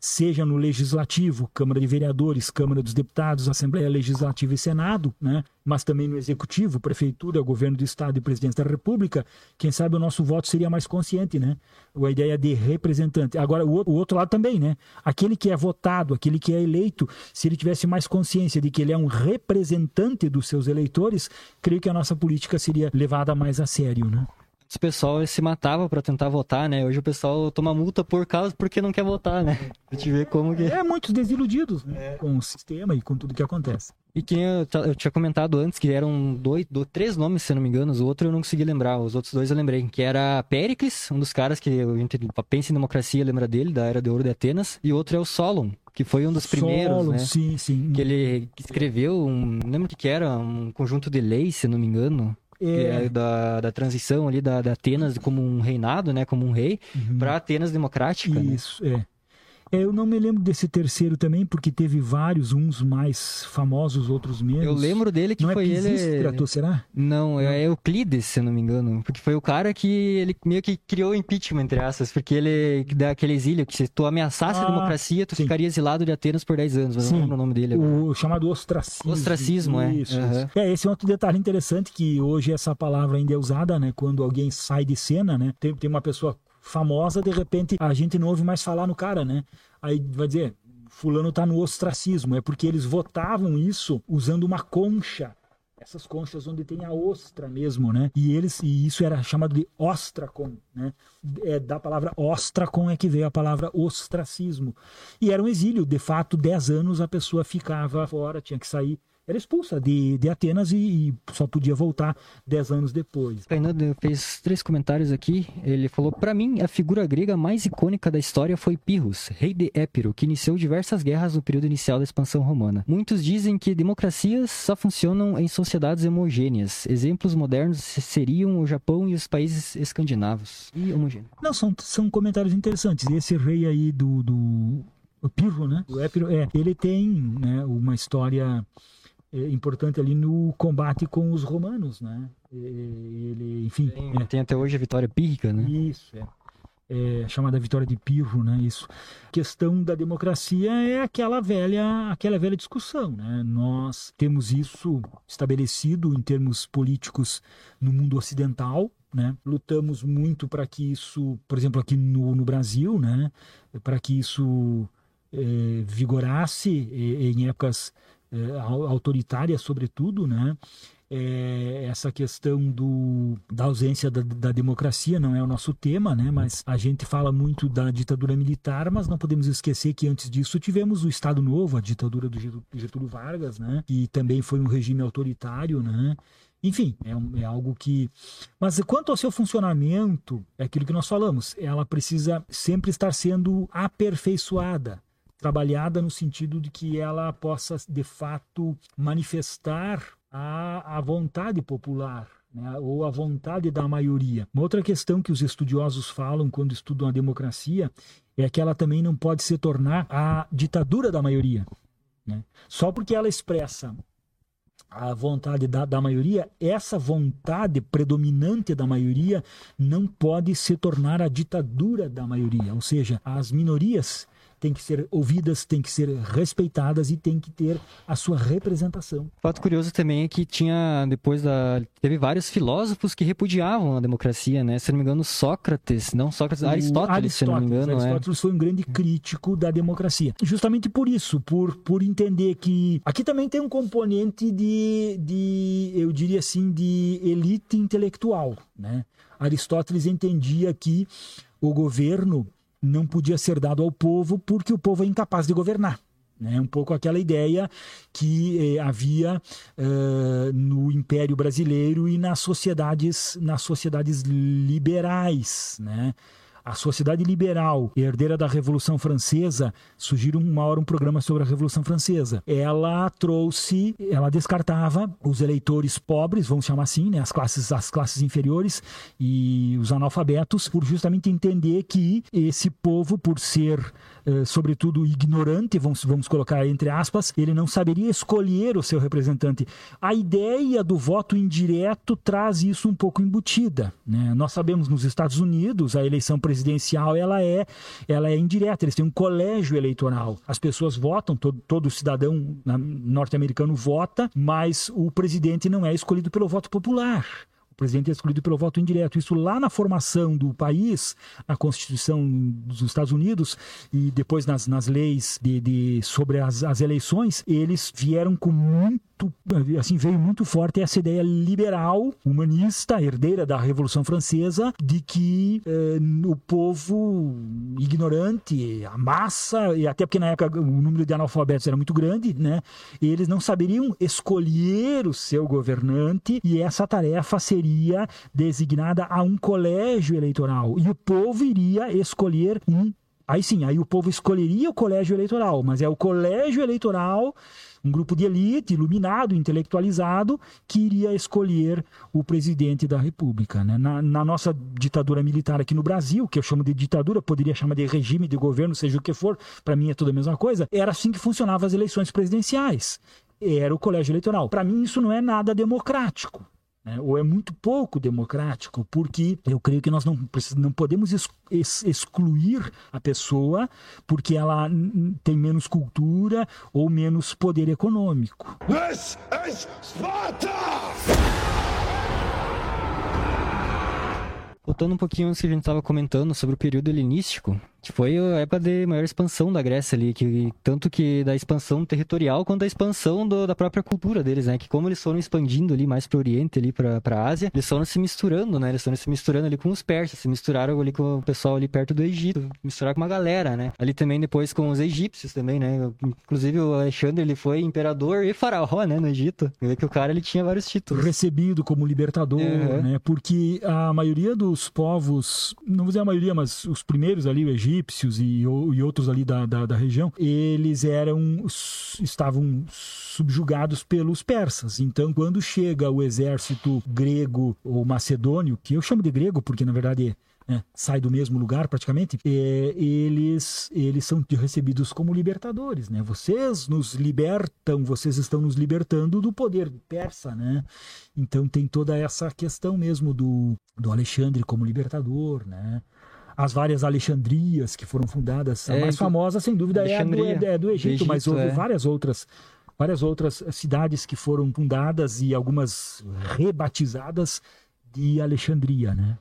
seja no Legislativo, Câmara de Vereadores, Câmara dos Deputados, Assembleia Legislativa e Senado, né? mas também no Executivo, Prefeitura, Governo do Estado e Presidente da República, quem sabe o nosso voto seria mais consciente, né? A ideia de representante. Agora, o, outro lado também, né? Aquele que é votado, aquele que é eleito, se ele tivesse mais consciência de que ele é um representante dos seus eleitores, creio que a nossa política seria levada mais a sério, né? O pessoal se matava para tentar votar, né? Hoje o pessoal toma multa por causa porque não quer votar, né? A gente vê como que. É, muitos desiludidos né? com o sistema e com tudo que acontece. E que eu, eu tinha comentado antes que eram dois, dois, três nomes, se não me engano, o outro eu não consegui lembrar, os outros dois eu lembrei, que era Péricles, um dos caras que a gente pensa em democracia, lembra dele, da Era de Ouro de Atenas, e outro é o Solon, que foi um dos primeiros, Solon, né? Sim, sim. Que ele escreveu, um, não lembro o que, que era, um conjunto de leis, se não me engano, é. é. da, da transição ali da, da, Atenas como um reinado, né, como um rei, uhum. para Atenas democrática. Né? Isso, né? é. É, eu não me lembro desse terceiro também, porque teve vários, uns mais famosos, outros menos. Eu lembro dele que não é foi é ele. será? Não, é Euclides, se não me engano. Porque foi o cara que ele meio que criou o impeachment, entre aspas, porque ele dá aquele exílio que se tu ameaçasse ah, a democracia, tu sim. ficaria exilado de Atenas por 10 anos. Mas sim. não lembro o nome dele. Agora. O chamado ostracismo. Ostracismo, é. Isso, uhum. É, esse é outro detalhe interessante que hoje essa palavra ainda é usada, né? Quando alguém sai de cena, né? Tem, tem uma pessoa famosa, de repente a gente não ouve mais falar no cara, né? Aí vai dizer, fulano tá no ostracismo, é porque eles votavam isso usando uma concha. Essas conchas onde tem a ostra mesmo, né? E eles e isso era chamado de ostracon, né? É da palavra ostracon é que veio a palavra ostracismo. E era um exílio, de fato, 10 anos a pessoa ficava fora, tinha que sair era expulsa de, de Atenas e, e, só podia voltar dez anos depois. Fernando fez três comentários aqui. Ele falou: Para mim, a figura grega mais icônica da história foi Pirros, rei de Épiro, que iniciou diversas guerras no período inicial da expansão romana. Muitos dizem que democracias só funcionam em sociedades homogêneas. Exemplos modernos seriam o Japão e os países escandinavos. E homogêneos. Não, são, são comentários interessantes. Esse rei aí do. do... O Pirro, né? O Épiro, é, ele tem né, uma história importante ali no combate com os romanos, né? Ele, enfim. Tem, é. tem até hoje a vitória pírrica, né? Isso, é. É, chamada vitória de Pirro, né? Isso. A questão da democracia é aquela velha, aquela velha discussão, né? Nós temos isso estabelecido em termos políticos no mundo ocidental, né? Lutamos muito para que isso, por exemplo, aqui no, no Brasil, né? Para que isso é, vigorasse é, em épocas é, autoritárias, sobretudo, né? É, essa questão do, da ausência da, da, democracia não é o nosso tema, né? Mas a gente fala muito da ditadura militar, mas não podemos esquecer que antes disso tivemos o Estado Novo, a ditadura do Getúlio Vargas, né? Que também foi um regime autoritário, né? Enfim, é, é, algo que. Mas quanto ao seu funcionamento, é aquilo que nós falamos, ela precisa sempre estar sendo aperfeiçoada trabalhada no sentido de que ela possa, de fato, manifestar a, a vontade popular. Né, ou a vontade da maioria. Uma outra questão que os estudiosos falam quando estudam a democracia é que ela também não pode se tornar a ditadura da maioria. Né? Só porque ela expressa a vontade da, da maioria, essa vontade predominante da maioria não pode se tornar a ditadura da maioria. Ou seja, as minorias têm que ser ouvidas, têm que ser respeitadas e têm que ter a sua representação. Fato curioso também é que tinha, depois da. Teve vários filósofos que repudiavam a democracia, né? Se não me engano, Sócrates, não Sócrates, Aristóteles, Aristóteles, se não me engano. É. Aristóteles é. foi um grande crítico da democracia. Justamente por isso, por, por entender que. Aqui também tem um componente de, de eu diria assim, de elite intelectual, né? Aristóteles entendia que o governo não podia ser dado ao povo porque o povo é incapaz de governar. É um pouco aquela ideia que eh, havia uh, no Império Brasileiro e nas sociedades, nas sociedades liberais. Né? A sociedade liberal, herdeira da Revolução Francesa, surgiu uma hora um programa sobre a Revolução Francesa. Ela trouxe, ela descartava os eleitores pobres, vamos chamar assim, né, as classes, as classes inferiores e os analfabetos, por justamente entender que esse povo, por ser sobretudo ignorante, vamos, vamos colocar entre aspas, ele não saberia escolher o seu representante. A ideia do voto indireto traz isso um pouco embutida. Né? Nós sabemos nos Estados Unidos a eleição presidencial ela é, ela é indireta, eles têm um colégio eleitoral. As pessoas votam, todo, todo cidadão norte-americano vota, mas o presidente não é escolhido pelo voto popular presidente é escolhido pelo voto indireto. Isso lá na formação do país, na Constituição dos Estados Unidos e depois nas, nas leis de, de sobre as, as eleições, eles vieram com muito assim veio muito forte essa ideia liberal, humanista, herdeira da Revolução Francesa, de que eh, o povo ignorante, a massa, e até porque na época o número de analfabetos era muito grande, né? Eles não saberiam escolher o seu governante e essa tarefa seria designada a um colégio eleitoral e o povo iria escolher um. Aí sim, aí o povo escolheria o colégio eleitoral, mas é o colégio eleitoral, um grupo de elite, iluminado, intelectualizado, que iria escolher o presidente da República. Né? Na, na, nossa ditadura militar aqui no Brasil, que eu chamo de ditadura, poderia chamar de regime de governo, seja o que for, para mim é tudo a mesma coisa, era assim que funcionavam as eleições presidenciais. Era o colégio eleitoral. Para mim, isso não é nada democrático né? ou é muito pouco democrático, porque eu creio que nós não, não podemos ex excluir a pessoa porque ela tem menos cultura ou menos poder econômico. This is Sparta! Voltando um pouquinho antes que a gente estava comentando sobre o período helenístico, que foi a época de maior expansão da Grécia ali, que tanto que da expansão territorial quanto da expansão do, da própria cultura deles, né? Que como eles foram expandindo ali mais para o Oriente, ali para a Ásia, eles foram se misturando, né? Eles foram se misturando ali com os persas, se misturaram ali com o pessoal ali perto do Egito, misturaram com uma galera, né? Ali também depois com os egípcios também, né? Inclusive o Alexandre, ele foi imperador e faraó, né? No Egito. Vê que o cara, ele tinha vários títulos. Recebido como libertador, uhum. né? Porque a maioria dos os povos, não vou dizer a maioria, mas os primeiros ali, os egípcios e, e outros ali da, da, da, região, eles eram, estavam subjugados pelos persas. Então, quando chega o exército grego ou macedônio, que eu chamo de grego porque na verdade né, sai do mesmo lugar praticamente, é, eles, eles são recebidos como libertadores, né? Vocês nos libertam, vocês estão nos libertando do poder persa, né? Então tem toda essa questão mesmo do, do Alexandre como libertador, né? As várias Alexandrias que foram fundadas, a É, mais famosa, sem dúvida, é a do, é do Egito, do mas Egito, houve é. várias outras várias outras cidades que foram fundadas e algumas rebatizadas de Alexandria, né?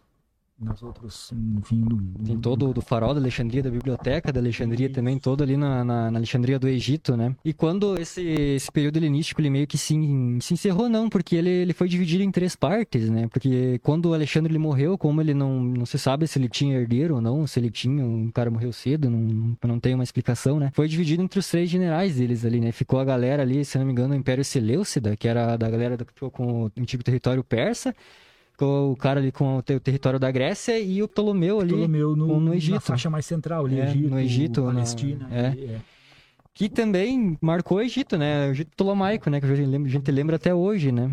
Nas outras, enfim, do, Tem todo o do farol da Alexandria, da biblioteca da Alexandria também, todo ali na, na, na Alexandria do Egito, né? E quando esse, esse período helenístico, ele meio que se, se encerrou, não, porque ele, ele foi dividido em três partes, né? Porque quando o Alexandre ele morreu, como ele não, não se sabe se ele tinha herdeiro ou não, se ele tinha, um cara morreu cedo, não, não tem uma explicação, né? Foi dividido entre os três generais deles ali, né? Ficou a galera ali, se não me engano, o Império Seleucida, que era da galera que ficou com o antigo território persa, o cara ali com o te- o território da Grécia e o Ptolomeu ali, Ptolomeu no, no na Egito. faixa mais central, ali, É, Egito, no Egito, na- Palestina. é. ali, é. que também marcou o Egito, né? O Egito Ptolomaico, né? Que a gente lembra, a até hoje, né?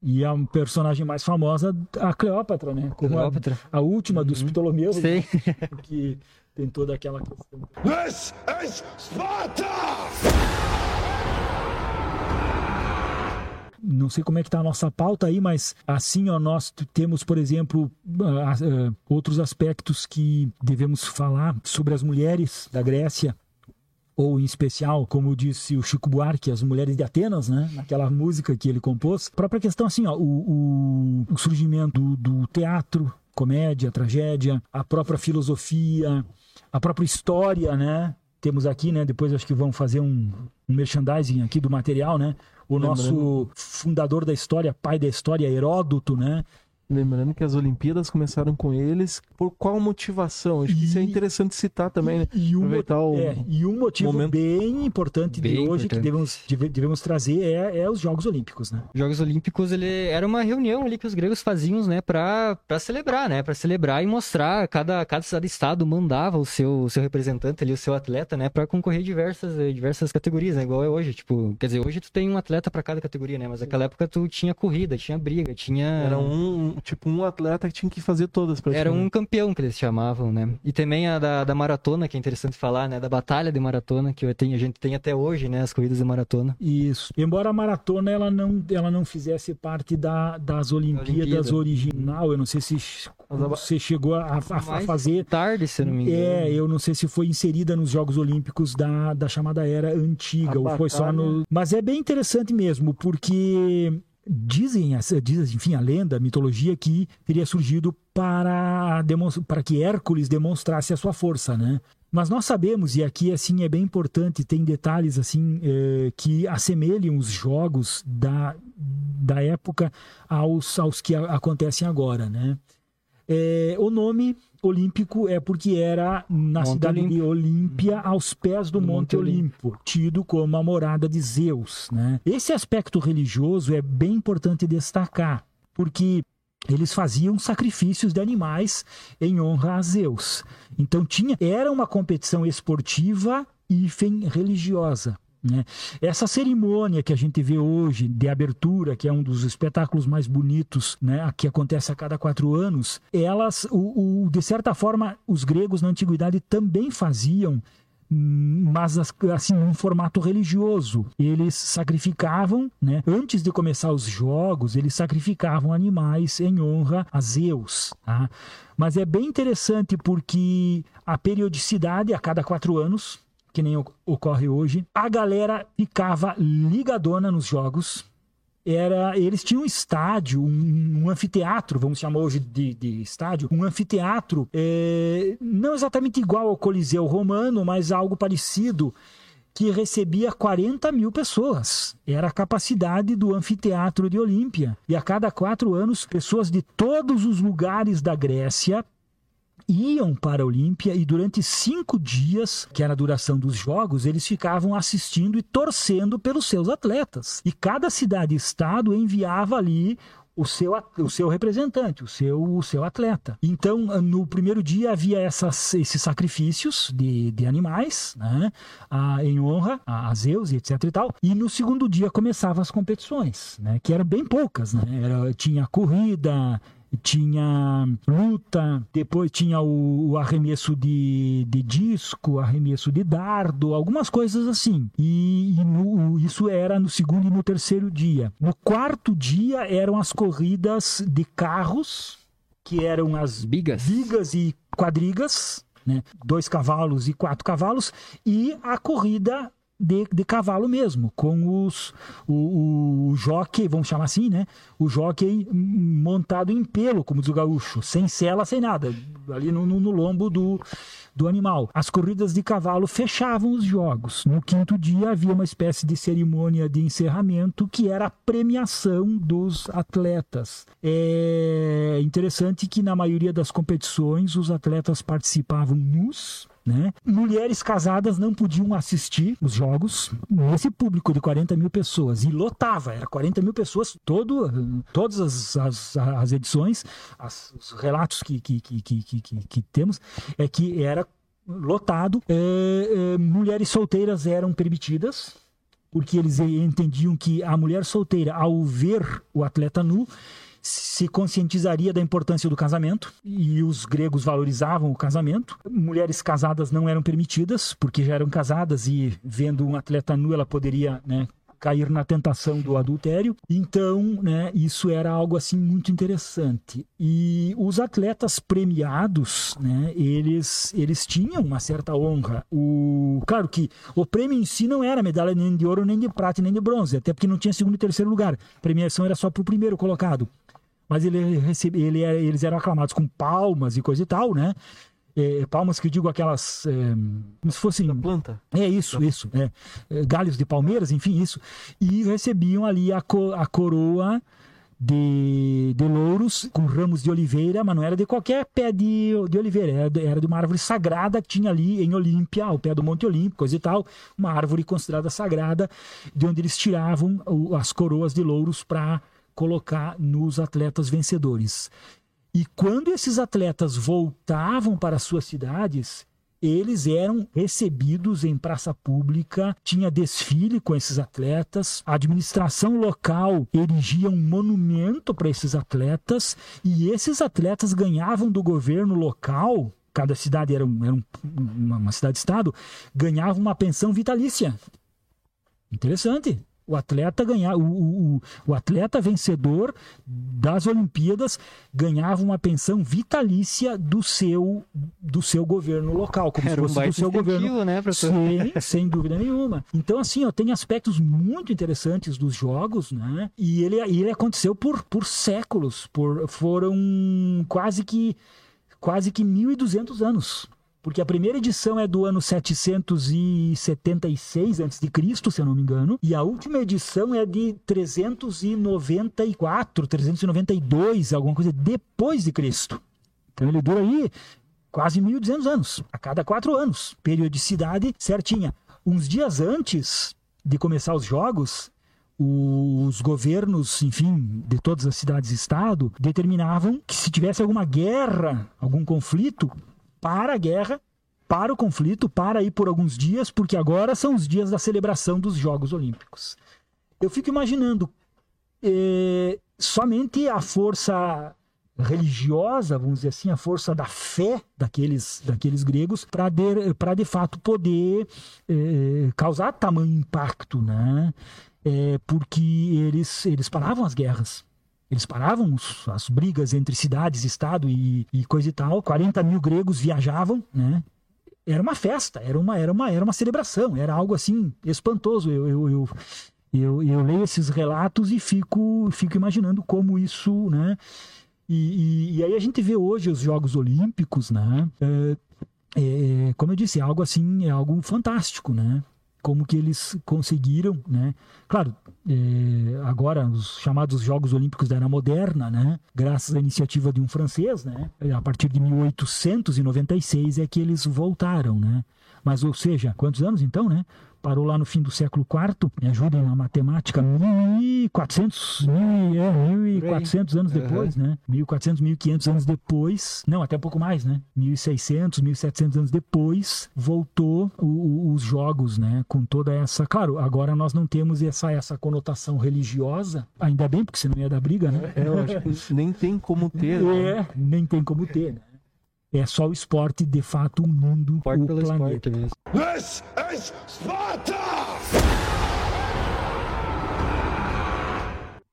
E a personagem mais famosa, a Cleópatra, né? Como a- Cleópatra. A, última dos Ptolomeus, Sei. que tem toda aquela questão. This is Sparta! Não sei como é que está a nossa pauta aí, mas assim, ó, nós temos, por exemplo, ah, ah, outros aspectos que devemos falar sobre as mulheres da Grécia, ou em especial, como disse o Chico Buarque, as mulheres de Atenas, né? Naquela música que ele compôs. A própria questão, assim, ó, o, o- o surgimento do, do teatro, comédia, tragédia, a própria filosofia, a própria história, né? Temos aqui, né? Depois acho que vão fazer um, um merchandising aqui do material, né? O nosso fundador da história, pai da história, Heródoto, né? Lembrando que as Olimpíadas começaram com eles. Por qual motivação? Acho que isso é E- interessante citar também, né? E um, o é, e um motivo momento- bem importante de Bem hoje que importante. devemos, deve- devemos trazer é, é os Jogos Olímpicos, né? Jogos Olímpicos, ele era uma reunião ali que os gregos faziam, né, pra, pra celebrar, né, pra celebrar e mostrar, cada, cada cidade-estado mandava o seu, o seu representante ali, o seu atleta, né, pra concorrer em diversas, diversas categorias, né, igual é hoje, tipo, quer dizer, hoje tu tem um atleta pra cada categoria, né, mas naquela época tu tinha corrida, tinha briga, tinha... Era um, tipo, um atleta que tinha que fazer todas Era um campeão que eles chamavam, né? E também a da, da maratona, que é interessante falar, né? Da batalha de maratona, que eu tenho- a gente tem até hoje, né? As corridas de maratona. Isso. Embora a maratona ela não, ela não fizesse parte da, das Olimpíadas Olimpíada. original, eu não sei se você chegou a, a- a Mais fazer. Tarde, se não me engano. É, eu não sei se foi inserida nos Jogos Olímpicos da, da chamada era antiga, A ou foi só batalha- no. Mas é bem interessante mesmo, porque dizem, diz, enfim, a lenda, a mitologia, que teria surgido para, para que Hércules demonstrasse a sua força, né? Mas nós sabemos, e aqui assim é bem importante, tem detalhes assim eh, que assemelham os jogos da, da época aos, aos que acontecem agora, né? É, o nome olímpico é porque era na Monte cidade de Olímpia, aos pés do Monte, Monte Olimpo, tido como a morada de Zeus. Né? Esse aspecto religioso é bem importante destacar, porque eles faziam sacrifícios de animais em honra a Zeus. Então tinha, era uma competição esportiva e religiosa. Né? Essa cerimônia que a gente vê hoje de abertura, que é um dos espetáculos mais bonitos, né, que acontece a cada quatro anos, elas, o, o- de certa forma, os gregos na antiguidade também faziam, mas as- assim um formato religioso. Eles sacrificavam, né, antes de começar os jogos, eles sacrificavam animais em honra a Zeus. Tá? Mas é bem interessante porque a periodicidade a cada quatro anos que nem ocorre hoje. A galera ficava ligadona nos jogos. Era, eles tinham um estádio, um, um anfiteatro, vamos chamar hoje de, de estádio, um anfiteatro, é, não exatamente igual ao Coliseu Romano, mas algo parecido, que recebia 40 mil pessoas. Era a capacidade do anfiteatro de Olímpia. E a cada quatro anos, pessoas de todos os lugares da Grécia iam para a Olímpia e durante cinco dias, que era a duração dos jogos, eles ficavam assistindo e torcendo pelos seus atletas. E cada cidade e estado enviava ali o seu, o seu representante, o seu, o seu atleta. Então, no primeiro dia havia essas, esses sacrifícios de, de animais, né, em honra a, a Zeus e etc e tal. E no segundo dia começavam as competições, né, que eram bem poucas, né? Era, tinha corrida, tinha luta, depois tinha o, o arremesso de, de, disco, arremesso de dardo, algumas coisas assim. E, e no, isso era no segundo e no terceiro dia. No quarto dia eram as corridas de carros, que eram as bigas, bigas e quadrigas, né? dois cavalos e quatro cavalos, e a corrida de, de cavalo mesmo, com os, o, o jockey, vamos chamar assim, né? O jockey montado em pelo, como diz o gaúcho, sem cela, sem nada, ali no, no, no lombo do, do animal. As corridas de cavalo fechavam os jogos. No quinto dia havia uma espécie de cerimônia de encerramento que era a premiação dos atletas. É interessante que na maioria das competições os atletas participavam nus, né? Mulheres casadas não podiam assistir os jogos. Esse público de 40 mil pessoas, e lotava, era 40 mil pessoas, todo, todas as, as, as edições, as, os relatos que, que, que, que, que, temos, é que era lotado. É, é, mulheres solteiras eram permitidas, porque eles entendiam que a mulher solteira, ao ver o atleta nu, se conscientizaria da importância do casamento e os gregos valorizavam o casamento. Mulheres casadas não eram permitidas porque já eram casadas e vendo um atleta nu ela poderia, né, cair na tentação do adultério. Então, né, isso era algo assim muito interessante. E os atletas premiados, né, eles, eles tinham uma certa honra. O, claro que o prêmio em si não era medalha nem de ouro, nem de prata, nem de bronze, até porque não tinha segundo e terceiro lugar. A premiação era só para o primeiro colocado mas ele recebe, ele era, eles eram aclamados com palmas e coisa e tal, né? É, palmas que eu digo aquelas é, como se fossem da planta? É isso da... isso é, é, galhos de palmeiras enfim isso. E recebiam ali a, co, a coroa de, de louros com ramos de oliveira, mas não era de qualquer pé de, de oliveira, era de, era de uma árvore sagrada que tinha ali em Olímpia, ao pé do Monte Olímpico, coisa e tal, uma árvore considerada sagrada, de onde eles tiravam as coroas de louros para colocar nos atletas vencedores. E quando esses atletas voltavam para suas cidades, eles eram recebidos em praça pública, tinha desfile com esses atletas, a administração local erigia um monumento para esses atletas e esses atletas ganhavam do governo local. Cada cidade era, um, era um, uma cidade-estado, ganhava uma pensão vitalícia. Interessante o atleta ganhar, o, o, o, atleta vencedor das Olimpíadas ganhava uma pensão vitalícia do seu do seu governo local, como Era se fosse um do seu governo. Né, Sim, sem dúvida nenhuma. Então assim, ó, tem aspectos muito interessantes dos jogos, né? E ele, ele aconteceu por, por séculos, por foram quase que quase que 1200 anos porque a primeira edição é do ano 776 a.C., se eu não me engano, e a última edição é de 394, 392, alguma coisa depois de Cristo. Então ele dura aí quase 1.200 anos, a cada quatro anos, periodicidade certinha. Uns dias antes de começar os jogos, os governos, enfim, de todas as cidades-estado, determinavam que se tivesse alguma guerra, algum conflito, para a guerra, para o conflito, para ir por alguns dias, porque agora são os dias da celebração dos Jogos Olímpicos. Eu fico imaginando eh, somente a força religiosa, vamos dizer assim, a força da fé daqueles, daqueles gregos para de, de fato poder eh, causar tamanho impacto, né? É, porque eles, eles paravam as guerras. Eles paravam as brigas entre cidades, estado e, e coisa e tal. 40 mil gregos viajavam, né? Era uma festa, era uma, era uma, era uma celebração, era algo assim espantoso. Eu, eu, eu, eu, eu leio esses relatos e fico, fico imaginando como isso, né? E, e, e, aí a gente vê hoje os Jogos Olímpicos, né? É, é, como eu disse, é algo assim, é algo fantástico, né? Como que eles conseguiram, né? Claro, é, agora os chamados Jogos Olímpicos da Era Moderna, né? Graças à iniciativa de um francês, né? A partir de 1896 é que eles voltaram, né? Mas, ou seja, quantos anos então, né? Parou lá no fim do século IV, me ajudem na matemática, 1400, mil, é, 1400 anos depois, né? 1400, 1500 anos depois, não, até um pouco mais, né? 1600, 1700 anos depois, voltou o, o, os jogos, né? Com toda essa, claro, agora nós não temos essa essa conotação religiosa, ainda bem, porque senão ia dar briga, né? É, eu acho que nem tem como ter. É, né? nem tem como ter, né? É só o esporte, de fato, o mundo, Esporte o pelo planeta. esporte mesmo. This is Sparta!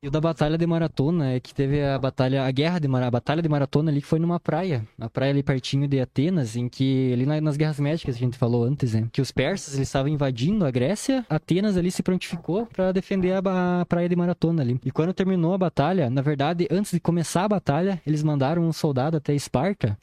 E o da batalha de maratona é que teve a batalha, a guerra de Mara- a batalha de maratona ali que foi numa praia, na praia ali pertinho de Atenas, em que ali na- nas guerras médicas que a gente falou antes, né, que os persas eles estavam invadindo a Grécia, Atenas ali se prontificou para defender a, a praia de maratona ali. E quando terminou a batalha, na verdade, antes de começar a batalha, eles mandaram um soldado até Esparta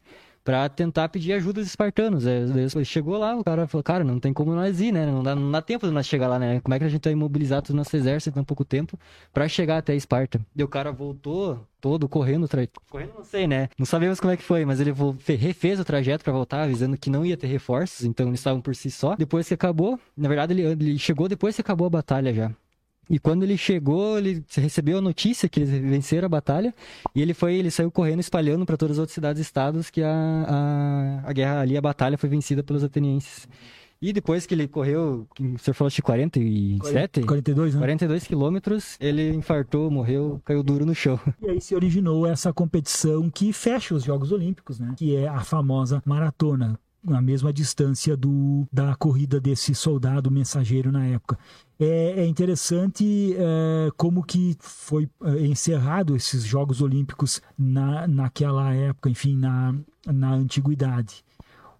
Pra tentar pedir ajuda dos espartanos. É, daí Chegou lá, o cara falou, cara, não tem como nós ir, né? Não dá, não dá tempo de nós chegar lá, né? Como é que a gente vai imobilizar todo o nosso exército em tão pouco tempo pra chegar até Esparta? E o cara voltou todo correndo, tra... correndo não sei, né? Não sabemos como é que foi, mas ele refez o trajeto pra voltar, avisando que não ia ter reforços, então eles estavam por si só. Depois que acabou, na verdade ele, ele chegou depois que acabou a batalha já. E quando ele chegou, ele recebeu a notícia que eles venceram a batalha e ele foi, ele saiu correndo espalhando para todas as outras cidades e estados que a, a, a guerra ali, a batalha foi vencida pelos atenienses. E depois que ele correu, o senhor falou de 47? 42, né? 42 quilômetros, ele infartou, morreu, caiu duro no chão. E aí se originou essa competição que fecha os Jogos Olímpicos, né? Que é a famosa maratona, a mesma distância do, da corrida desse soldado mensageiro na época. É, é interessante é, como que foi é, encerrado esses Jogos Olímpicos na, naquela época, enfim, na, na antiguidade.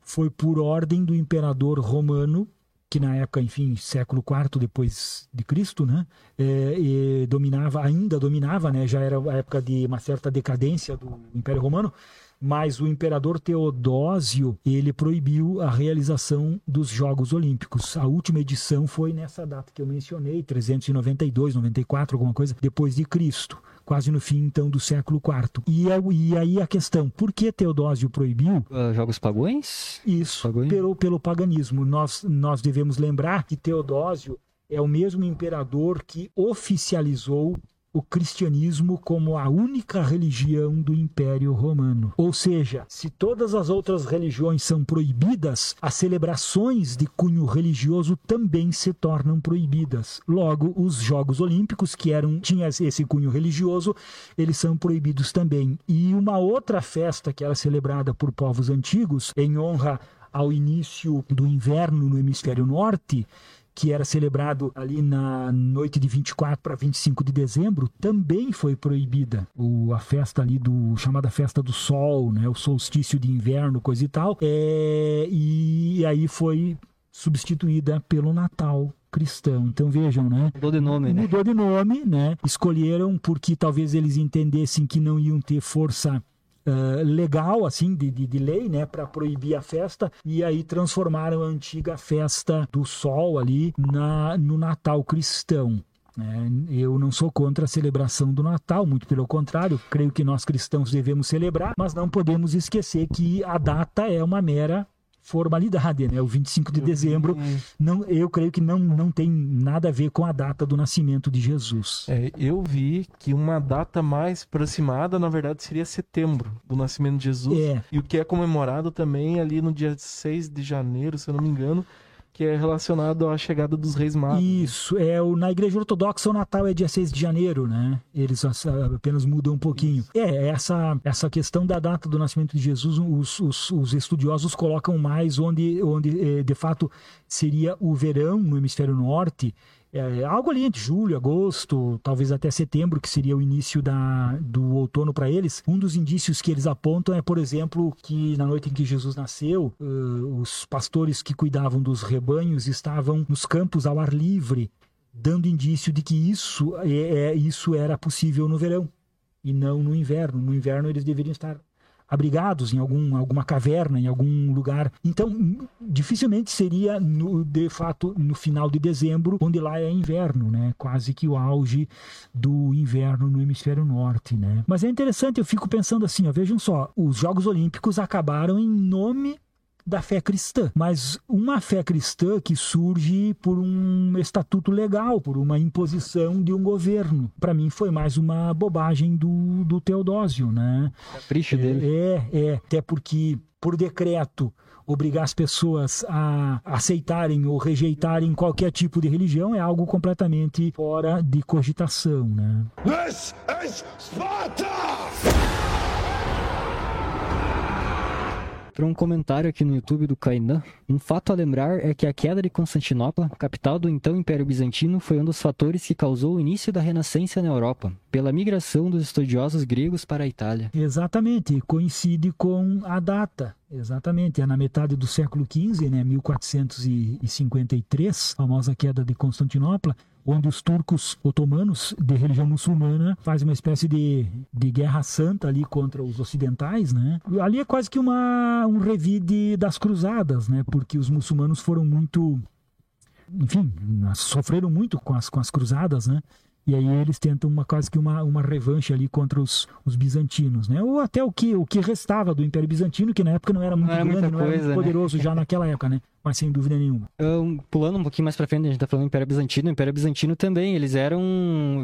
Foi por ordem do imperador romano que na época, enfim, século IV depois de Cristo, né, é, dominava, ainda dominava, né, já era a época de uma certa decadência do Império Romano, mas o imperador Teodósio, ele proibiu a realização dos Jogos Olímpicos. A última edição foi nessa data que eu mencionei, 392, 94, alguma coisa, depois de Cristo, quase no fim, então, do século IV. E, é- e aí a questão, por que Teodósio proibiu? Ah, Jogos Pagões? Isso, Pagou, pelo, pelo paganismo. Nós, nós devemos lembrar que Teodósio é o mesmo imperador que oficializou o cristianismo como a única religião do Império Romano. Ou seja, se todas as outras religiões são proibidas, as celebrações de cunho religioso também se tornam proibidas. Logo, os Jogos Olímpicos, que eram tinham esse cunho religioso, eles são proibidos também. E uma outra festa que era celebrada por povos antigos em honra ao início do inverno no hemisfério norte, que era celebrado ali na noite de 24 para 25 de dezembro, também foi proibida. O, a festa ali do chamada festa do sol, né, o solstício de inverno, coisa e tal, é, e aí foi substituída pelo Natal cristão. Então vejam, né? Mudou de nome, né? Mudou de nome, né? Escolheram porque talvez eles entendessem que não iam ter força legal, assim, de, de, de lei, né, para proibir a festa, e aí transformaram a antiga festa do sol ali na, no Natal cristão. né? Eu não sou contra a celebração do Natal, muito pelo contrário, creio que nós cristãos devemos celebrar, mas não podemos esquecer que a data é uma mera formalidade, né? O 25 de dezembro, não, eu creio que não, não tem nada a ver com a data do nascimento de Jesus. É, eu vi que uma data mais aproximada, na verdade, seria setembro do nascimento de Jesus. É. E o que é comemorado também ali no dia 6 de janeiro, se eu não me engano, que é relacionado à chegada dos reis magos. Isso, é o, na igreja ortodoxa o Natal é dia 6 de janeiro, né? Eles as- apenas mudam um pouquinho. É, essa, essa questão da data do nascimento de Jesus, os, os, os estudiosos colocam mais onde, onde eh, de fato seria o verão no hemisfério norte, é, algo ali entre julho, agosto, talvez até setembro, que seria o início da, do outono para eles. Um dos indícios que eles apontam é, por exemplo, que na noite em que Jesus nasceu, eh, os pastores que cuidavam dos rebanhos estavam nos campos ao ar livre, dando indício de que isso, é, é- isso era possível no verão e não no inverno. No inverno eles deveriam estar abrigados em algum, alguma caverna, em algum lugar. Então, dificilmente seria, no, de fato, no final de dezembro, onde lá é inverno, né? Quase que o auge do inverno no hemisfério norte, né? Mas é interessante, eu fico pensando assim, ó, vejam só, os Jogos Olímpicos acabaram em nome da fé cristã, mas uma fé cristã que surge por um estatuto legal, por uma imposição de um governo. Para mim foi mais uma bobagem do, do Teodósio, né? Capricho dele. É, é, até porque por decreto obrigar as pessoas a aceitarem ou rejeitarem qualquer tipo de religião é algo completamente fora de cogitação, né? This is Sparta! Para um comentário aqui no YouTube do Kainan, um fato a lembrar é que a queda de Constantinopla, capital do então Império Bizantino, foi um dos fatores que causou o início da Renascença na Europa, pela migração dos estudiosos gregos para a Itália. Exatamente, coincide com a data. Exatamente, é na metade do século XV, né, 1453, a famosa queda de Constantinopla, onde os turcos otomanos de religião muçulmana fazem uma espécie de, de guerra santa ali contra os ocidentais, né? Ali é quase que uma, um revide das cruzadas, né? Porque os muçulmanos foram muito enfim, sofreram muito com as, com as cruzadas, né? E aí eles tentam uma, quase que uma, uma revanche ali contra os, os bizantinos, né? Ou até o que, o que restava do Império Bizantino, que na época não era muito Não era grande, não era coisa, muito né? poderoso já naquela época, né? Mas sem dúvida nenhuma. Um, pulando um pouquinho mais pra frente, a gente tá falando do Império Bizantino. O Império Bizantino também, eles eram.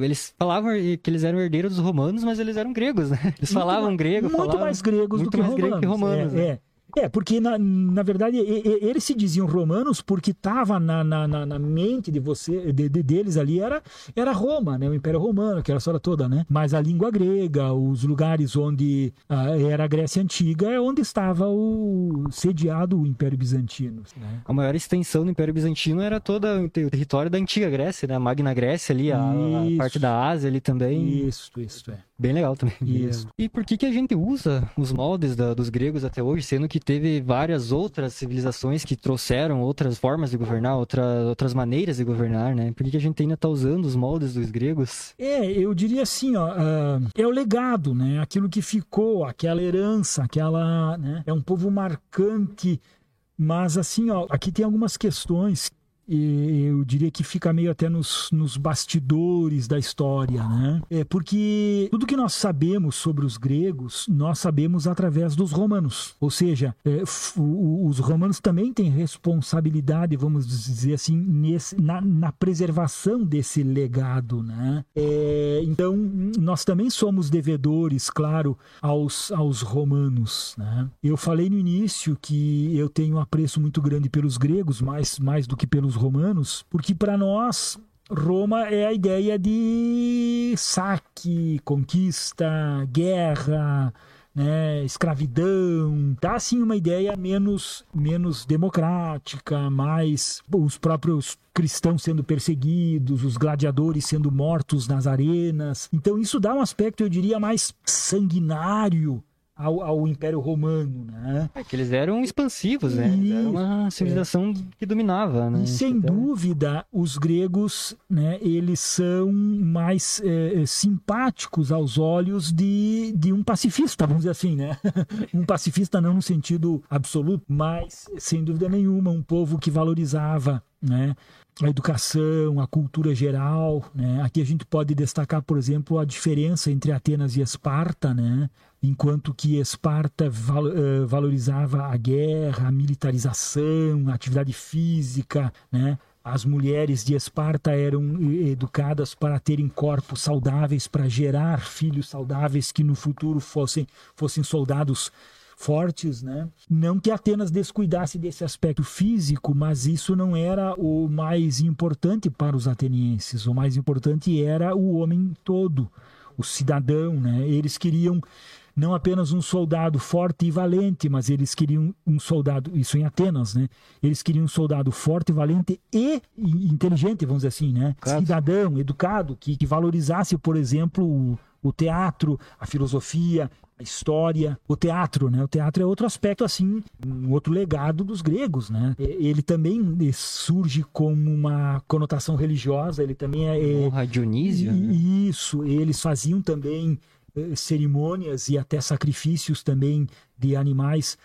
Eles falavam que eles eram herdeiros dos romanos, mas eles eram gregos, né? Eles falavam Muito grego, Muito falavam... mais gregos muito do que mais romanos. que romanos, é, né? é. É, porque na, na verdade eles se diziam romanos porque estava na, na, na, mente de você de, de- deles ali era, era Roma, né? O Império Romano, aquela história toda, né? Mas a língua grega, os lugares onde ah, era a Grécia Antiga é onde estava o sediado o Império Bizantino. Né? A maior extensão do Império Bizantino era todo o território da antiga Grécia, né? A Magna Grécia ali, a, a parte da Ásia ali também. Isso, isso é. Bem legal também. Isso. E por que, que a gente usa os moldes da- dos gregos até hoje, sendo que teve várias outras civilizações que trouxeram outras formas de governar, outra, outras maneiras de governar, né? Por que, que a gente ainda tá usando os moldes dos gregos? É, eu diria assim, ó, ah, é o legado, né? Aquilo que ficou, aquela herança, aquela, né? É um povo marcante, mas assim, ó, aqui tem algumas questões eu diria que fica meio até nos, nos bastidores da história, né? É porque tudo que nós sabemos sobre os gregos, nós sabemos através dos romanos. Ou seja, é, os romanos também têm responsabilidade, vamos dizer assim, nesse, na, na preservação desse legado, né? É, então, nós também somos devedores, claro, aos, aos romanos, né? Eu falei no início que eu tenho um apreço muito grande pelos gregos, mais, mais do que pelos romanos, porque para nós Roma é a ideia de saque, conquista, guerra, né, escravidão, dá assim uma ideia menos menos democrática, mais os próprios cristãos sendo perseguidos, os gladiadores sendo mortos nas arenas. Então isso dá um aspecto, eu diria, mais sanguinário ao, ao Império Romano, né? É que eles eram expansivos, né? Eles eram uma civilização que dominava, né? E sem Então, dúvida, os gregos, né, eles são mais eh, simpáticos aos olhos de, de um pacifista, vamos dizer assim, né? *laughs* um pacifista não no sentido absoluto, mas sem dúvida nenhuma, um povo que valorizava, né? A educação, a cultura geral, né? Aqui a gente pode destacar, por exemplo, a diferença entre Atenas e Esparta, né? Enquanto que Esparta eh, valorizava a guerra, a militarização, a atividade física, né? As mulheres de Esparta eram eh, educadas para terem corpos saudáveis, para gerar filhos saudáveis que no futuro fossem, fossem soldados fortes, né? Não que Atenas descuidasse desse aspecto físico, mas isso não era o mais importante para os atenienses. O mais importante era o homem todo, o cidadão, né? Eles queriam não apenas um soldado forte e valente, mas eles queriam um soldado, isso em Atenas, né? Eles queriam um soldado forte, valente e inteligente, vamos dizer assim, né? Claro. Cidadão, educado, que, que valorizasse, por exemplo, o, o teatro, a filosofia, a história, o teatro, né? O teatro é outro aspecto assim, um outro legado dos gregos, né? Ele também surge com uma conotação religiosa, ele também é, é Honra a Dionísio, né? e- Isso, eles faziam também eh, cerimônias e até sacrifícios também de animais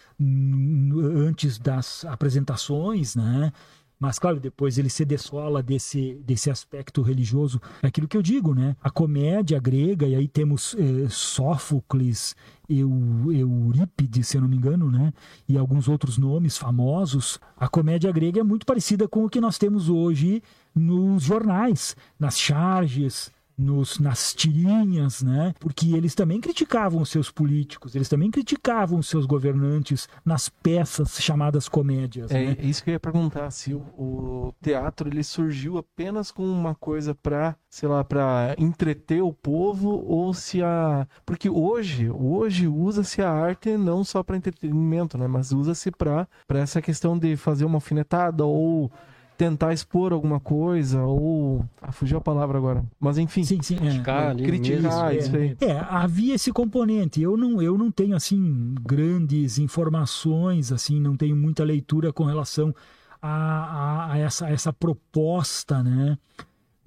antes das apresentações, né? Mas, claro, depois ele se descola desse, desse aspecto religioso. É aquilo que eu digo, né? A comédia grega, e aí temos eh, Sófocles, Eu, Eurípides, se eu não me engano, né? E alguns outros nomes famosos. A comédia grega é muito parecida com o que nós temos hoje nos jornais, nas charges, nos, nas tirinhas, né? Porque eles também criticavam os seus políticos, eles também criticavam os seus governantes nas peças chamadas comédias. É né? isso que eu ia perguntar, se o, o teatro ele surgiu apenas com uma coisa para, sei lá, para entreter o povo ou se a, porque hoje, hoje usa-se a arte não só para entretenimento, né, mas usa-se para para essa questão de fazer uma alfinetada ou tentar expor alguma coisa ou ah, fugiu a palavra agora, mas enfim, Sim, sim. é. Criticar ali criticar mesmo. isso aí. É, havia esse componente. Eu não, eu não tenho assim grandes informações, assim, não tenho muita leitura com relação a, a, a essa, a essa proposta, né?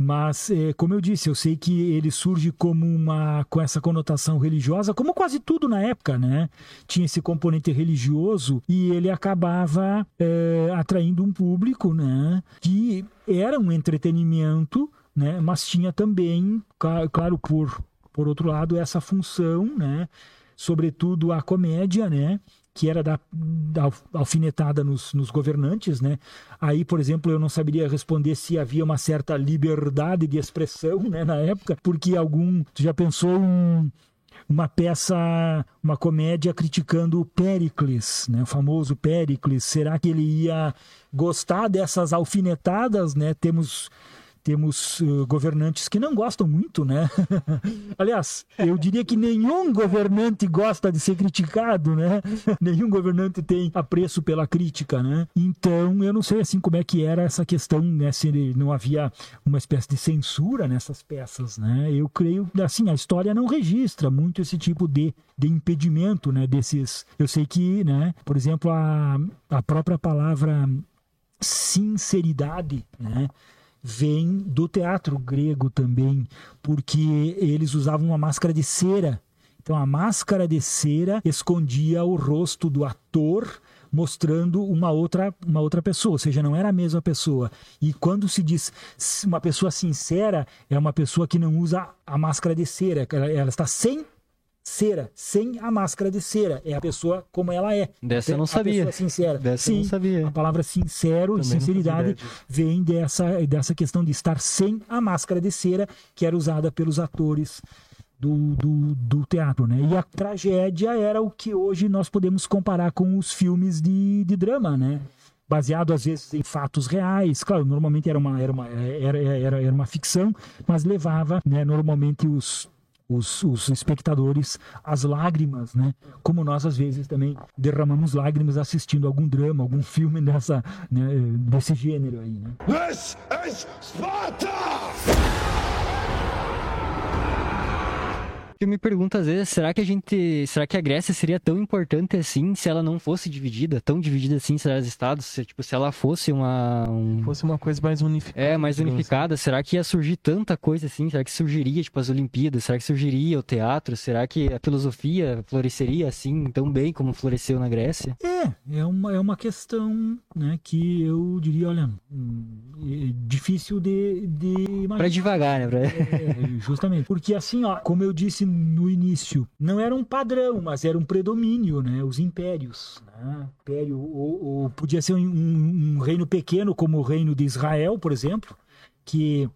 Mas, é, como eu disse, eu sei que ele surge como uma com essa conotação religiosa, como quase tudo na época, né? Tinha esse componente religioso e ele acabava é, atraindo um público, né? Que era um entretenimento, né? Mas tinha também, claro, por por outro lado, essa função, né? Sobretudo a comédia, né? Que era da, da alfinetada nos, nos governantes, né? Aí, por exemplo, eu não saberia responder se havia uma certa liberdade de expressão, né? Na época, porque algum. Tu já pensou um, uma peça, uma comédia criticando Péricles, né? O famoso Péricles. Será que ele ia gostar dessas alfinetadas, né? Temos temos uh, governantes que não gostam muito, né? *laughs* Aliás, eu diria que nenhum governante gosta de ser criticado, né? *laughs* nenhum governante tem apreço pela crítica, né? Então, eu não sei assim como é que era essa questão, né? Se não havia uma espécie de censura nessas peças, né? Eu creio, assim, a história não registra muito esse tipo de, de impedimento, né? Desses, eu sei que, né? Por exemplo, a, a própria palavra sinceridade, né? Vem do teatro grego também, porque eles usavam uma máscara de cera. Então a máscara de cera escondia o rosto do ator, mostrando uma outra, uma outra pessoa, ou seja, não era a mesma pessoa. E quando se diz uma pessoa sincera, é uma pessoa que não usa a máscara de cera, ela, ela está sem cera, sem a máscara de cera. É a pessoa como ela é. Dessa eu não A sabia. sincera. Dessa eu não Sim, sabia. A palavra sincero e Também fazia sinceridade vem dessa, dessa questão de estar sem a máscara de cera que era usada pelos atores do, do, do teatro, né? E a tragédia era o que hoje nós podemos comparar com os filmes de, de drama, né? Baseado às vezes em fatos reais, claro, normalmente era uma, era uma, era, era, era uma ficção, mas levava né, normalmente os, os, os espectadores às lágrimas, né? Como nós às vezes também derramamos lágrimas assistindo algum drama, algum filme dessa, né, desse gênero aí, né? This is Sparta! Eu me pergunto às vezes, será que a gente, será que a Grécia seria tão importante assim se ela não fosse dividida, tão dividida assim, se os estados, se, tipo, se ela fosse uma um- fosse uma coisa mais unificada. é, mais digamos unificada, será que ia surgir tanta coisa assim? Será que surgiria, tipo, as Olimpíadas? Será que surgiria o teatro? Será que a filosofia floresceria assim tão bem como floresceu na Grécia? É, é uma, é uma questão né, que eu diria, olha, hum, é difícil de, de Pra imaginar. devagar, né? Pra... É, justamente. Porque assim, ó, como eu disse no início, não era um padrão, mas era um predomínio, né? Os impérios. Né? Império, ou, ou podia ser um, um- reino pequeno, como o reino de Israel, por exemplo, que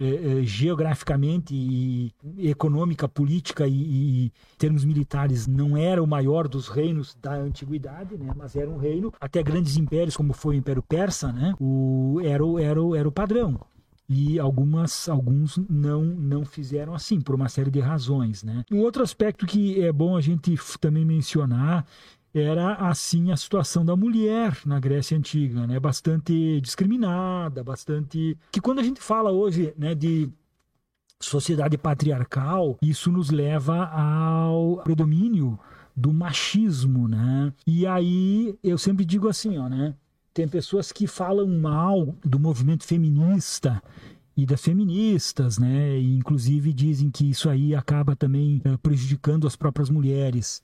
eh, eh, geograficamente e econômica, política e, e termos militares não era o maior dos reinos da antiguidade, né? Mas era um reino até grandes impérios como foi o Império Persa, né? O era o, era o, era o padrão e algumas alguns não não fizeram assim por uma série de razões, né? Um outro aspecto que é bom a gente também mencionar era assim a situação da mulher na Grécia antiga, né? Bastante discriminada, bastante que quando a gente fala hoje, né, de sociedade patriarcal, isso nos leva ao predomínio do machismo, né? E aí eu sempre digo assim, ó, né? Tem pessoas que falam mal do movimento feminista e das feministas, né? E inclusive dizem que isso aí acaba também eh, prejudicando as próprias mulheres.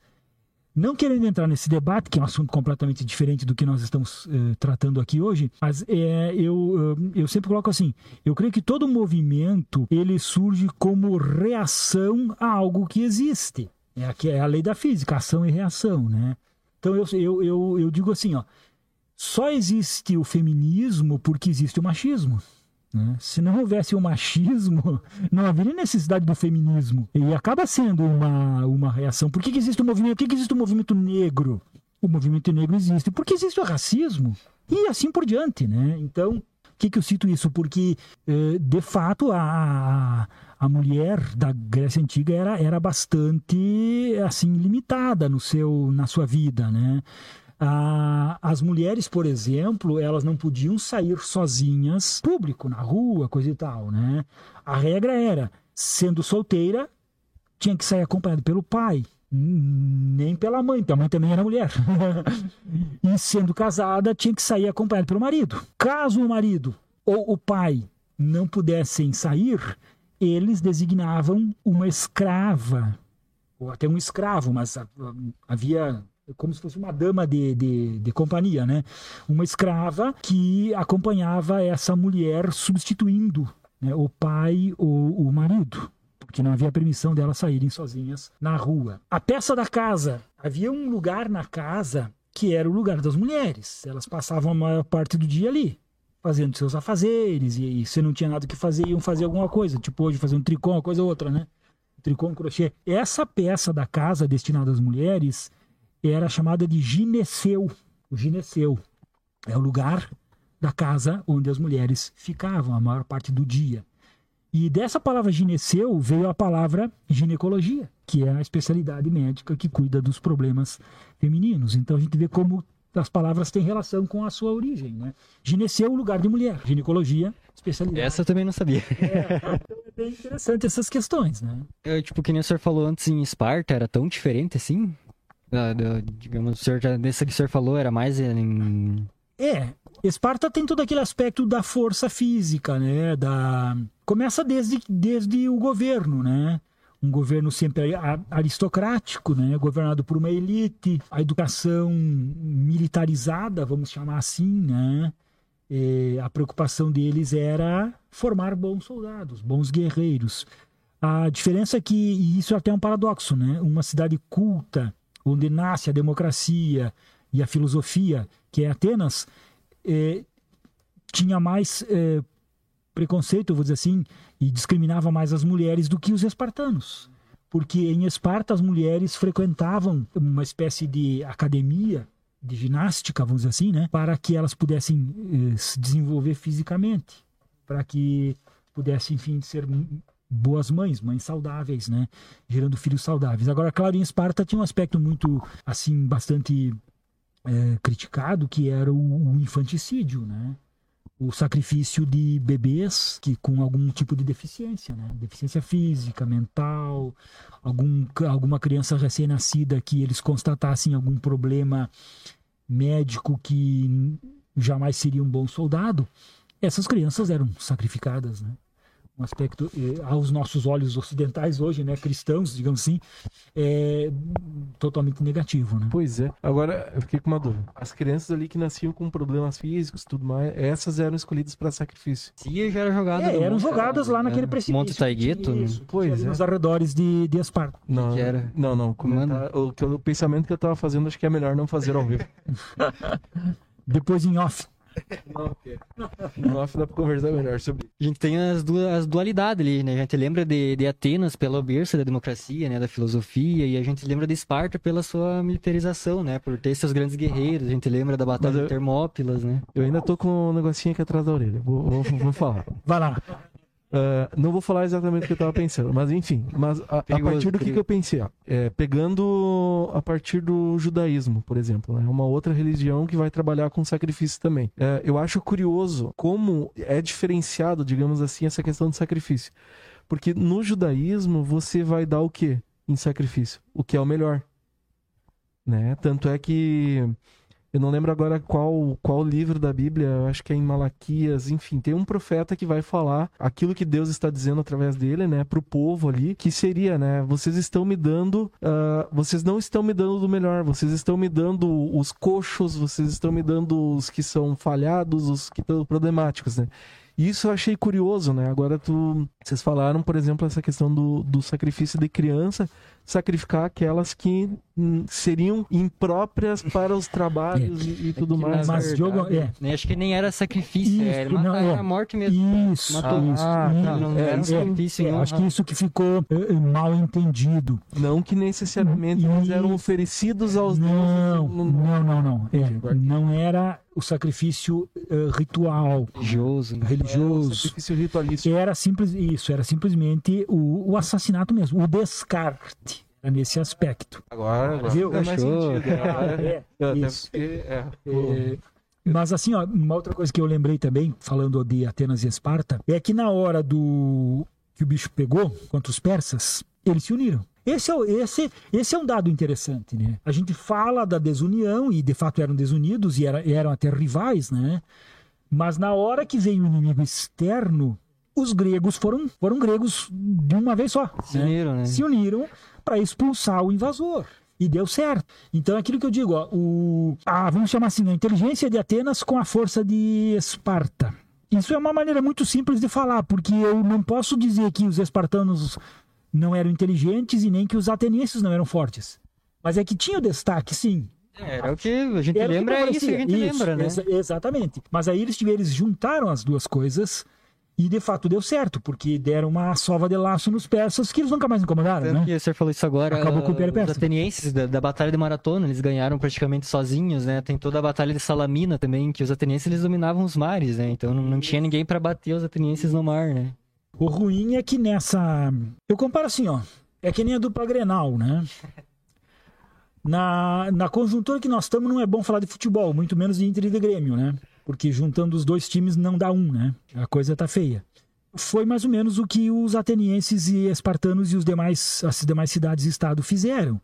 Não querendo entrar nesse debate, que é um assunto completamente diferente do que nós estamos eh, tratando aqui hoje, mas é, eu, eh, eu sempre coloco assim: eu creio que todo movimento ele surge como reação a algo que existe. É, que é a lei da física, ação e reação, né? Então eu, eu, eu, eu digo assim, ó, só existe o feminismo porque existe o machismo. Né? Se não houvesse o machismo, *laughs* não haveria necessidade do feminismo. E acaba sendo uma, uma reação. Por que, que existe o movimento? Por que, que existe o movimento negro? O movimento negro existe porque existe o racismo. E assim por diante, né? Então, o que, que eu cito isso? Porque, eh, de fato, a, a mulher da Grécia Antiga era, era bastante, assim, limitada no seu, na sua vida, né? Ah, as mulheres, por exemplo, elas não podiam sair sozinhas, público, na rua, coisa e tal, né? A regra era, sendo solteira, tinha que sair acompanhado pelo pai, nem pela mãe, porque a mãe também era mulher. *laughs* e sendo casada, tinha que sair acompanhado pelo marido. Caso o marido ou o pai não pudessem sair, eles designavam uma escrava, ou até um escravo, mas havia como se fosse uma dama de, de, de, companhia, né? Uma escrava que acompanhava essa mulher substituindo né, o pai ou o marido. Porque não havia permissão delas saírem sozinhas na rua. A peça da casa. Havia um lugar na casa que era o lugar das mulheres. Elas passavam a maior parte do dia ali fazendo seus afazeres, e, e se não tinha nada que fazer, iam fazer alguma coisa, tipo hoje fazer um tricô, uma coisa ou outra, né? Tricô, um crochê. Essa peça da casa destinada às mulheres era chamada de gineceu. O gineceu é o lugar da casa onde as mulheres ficavam a maior parte do dia. E dessa palavra gineceu veio a palavra ginecologia, que é a especialidade médica que cuida dos problemas femininos. Então a gente vê como as palavras têm relação com a sua origem. Né? Gineceu, lugar de mulher. Ginecologia, especialidade. Essa eu também não sabia. É, então é bem interessante essas questões. Né? É, tipo, que nem o senhor falou antes em Esparta, era tão diferente assim? Digamos, o senhor já, desse que o senhor falou era mais em... É, Esparta tem todo aquele aspecto da força física, né? Da... Começa desde, desde o governo, né? Um governo sempre aristocrático, né? governado por uma elite, a educação militarizada, vamos chamar assim, né? E a preocupação deles era formar bons soldados, bons guerreiros. A diferença é que, e isso é até é um paradoxo, né? Uma cidade culta, onde nasce a democracia e a filosofia, que é Atenas, é, tinha mais é, preconceito, vou dizer assim, e discriminava mais as mulheres do que os espartanos. Porque em Esparta as mulheres frequentavam uma espécie de academia de ginástica, vamos dizer assim, né, para que elas pudessem eh, se desenvolver fisicamente, para que pudessem, enfim, ser boas mães, mães saudáveis, né? Gerando filhos saudáveis. Agora, claro, em Esparta tinha um aspecto muito, assim, bastante é, criticado, que era o, o, infanticídio, né? O sacrifício de bebês que com algum tipo de deficiência, né? Deficiência física, mental, algum, alguma criança recém-nascida que eles constatassem algum problema médico que jamais seria um bom soldado, essas crianças eram sacrificadas, né? Um aspecto eh, aos nossos olhos ocidentais hoje, né, cristãos, digamos assim, é totalmente negativo, né? Pois é. Agora eu fiquei com uma dúvida. As crianças ali que nasciam com problemas físicos, tudo mais, essas eram escolhidas para sacrifício. Sim, já eram jogadas. É, eram jogadas lá naquele é. precipício. Monte Taigueto, né? Pois é. Nos arredores de, de Esparta. Não, era... não, não. Comentar, o, o pensamento que eu estava fazendo acho que é melhor não fazer ao vivo. *laughs* Depois em off. No off dá pra conversar melhor sobre A gente tem as, duas, as dualidades ali, né? A gente lembra de, de Atenas pela berço da democracia, né? Da filosofia, e a gente lembra de Esparta pela sua militarização, né? Por ter seus grandes guerreiros. A gente lembra da Batalha eu, de Termópilas, né? Eu ainda tô com um negocinho aqui atrás da orelha. Vou, vou, vou falar. Vai lá. Uh, não vou falar exatamente o que eu estava pensando, mas enfim. Mas a, perigoso, a partir do que, que, eu pensei? Ó, é, pegando a partir do judaísmo, por exemplo, é né, uma outra religião que vai trabalhar com sacrifício também. É, eu acho curioso como é diferenciado, digamos assim, essa questão do sacrifício. Porque no judaísmo você vai dar o que em sacrifício? O que é o melhor. Né? Tanto é que eu não lembro agora qual, qual livro da Bíblia, eu acho que é em Malaquias, enfim, tem um profeta que vai falar aquilo que Deus está dizendo através dele, né, pro povo ali, que seria, né, vocês estão me dando, uh, vocês não estão me dando do melhor, vocês estão me dando os coxos, vocês estão me dando os que são falhados, os que estão problemáticos, né. Isso eu achei curioso, né? Agora tu, vocês falaram, por exemplo, essa questão do, do sacrifício de criança sacrificar aquelas que hum, seriam impróprias para os trabalhos e, e tudo Que, mais. Mas, Diogo, é. né, Acho que nem era sacrifício, Isso, era, não, matar, é. era morte mesmo. Isso, Matou. isso. Ah, tá. Não É, era um isso- sacrifício é, acho honra. que isso que ficou mal entendido. Não que necessariamente eles eram oferecidos aos Não, deuses. não, não, não. É, agora- não era o sacrifício eh, ritual, Religioso. né? Era religioso. sacrifício ritualístico. Era simples isso, era simplesmente o, o assassinato mesmo, o descarte. Era nesse aspecto. Agora, agora Viu? faz mais sentido. *laughs* É, É, até isso. é, É, mas assim, ó, uma outra coisa que eu lembrei também, falando de Atenas e Esparta, é que na hora do que o bicho pegou contra os persas, eles se uniram. Esse é, esse, esse é um dado interessante, né? A gente fala da desunião, e de fato eram desunidos e era- eram até rivais, né? Mas na hora que veio o inimigo externo, os gregos foram, foram gregos de uma vez só. Se né? uniram, né? se uniram para expulsar o invasor. E deu certo. Então é aquilo que eu digo, ó, o, vamos chamar assim, a inteligência de Atenas com a força de Esparta. Isso é uma maneira muito simples de falar, porque eu não posso dizer que os espartanos não eram inteligentes e nem que os atenienses não eram fortes. Mas é que tinha o destaque, sim. Era o que a gente Era lembra, é isso que a gente prevalecia. lembra, né? exa- exatamente. Mas aí eles, tiveram, eles juntaram as duas coisas e de fato deu certo, porque deram uma sova de laço nos persas que eles nunca mais incomodaram, Tanto né? que senhor falou isso agora. Acabou com o Império Os Persa. atenienses da, da Batalha de Maratona, eles ganharam praticamente sozinhos, né? Tem toda a Batalha de Salamina também, que os atenienses eles dominavam os mares, né? Então não, não tinha ninguém para bater os atenienses no mar, né? O ruim é que nessa. Eu comparo assim, ó. É que nem a dupla Grenal, né? *laughs* Na, na conjuntura que nós estamos, não é bom falar de futebol, muito menos de Inter e de Grêmio, né? Porque juntando os dois times não dá um, né? A coisa tá feia. Foi mais ou menos o que os atenienses e espartanos e os demais, as demais cidades e estado fizeram.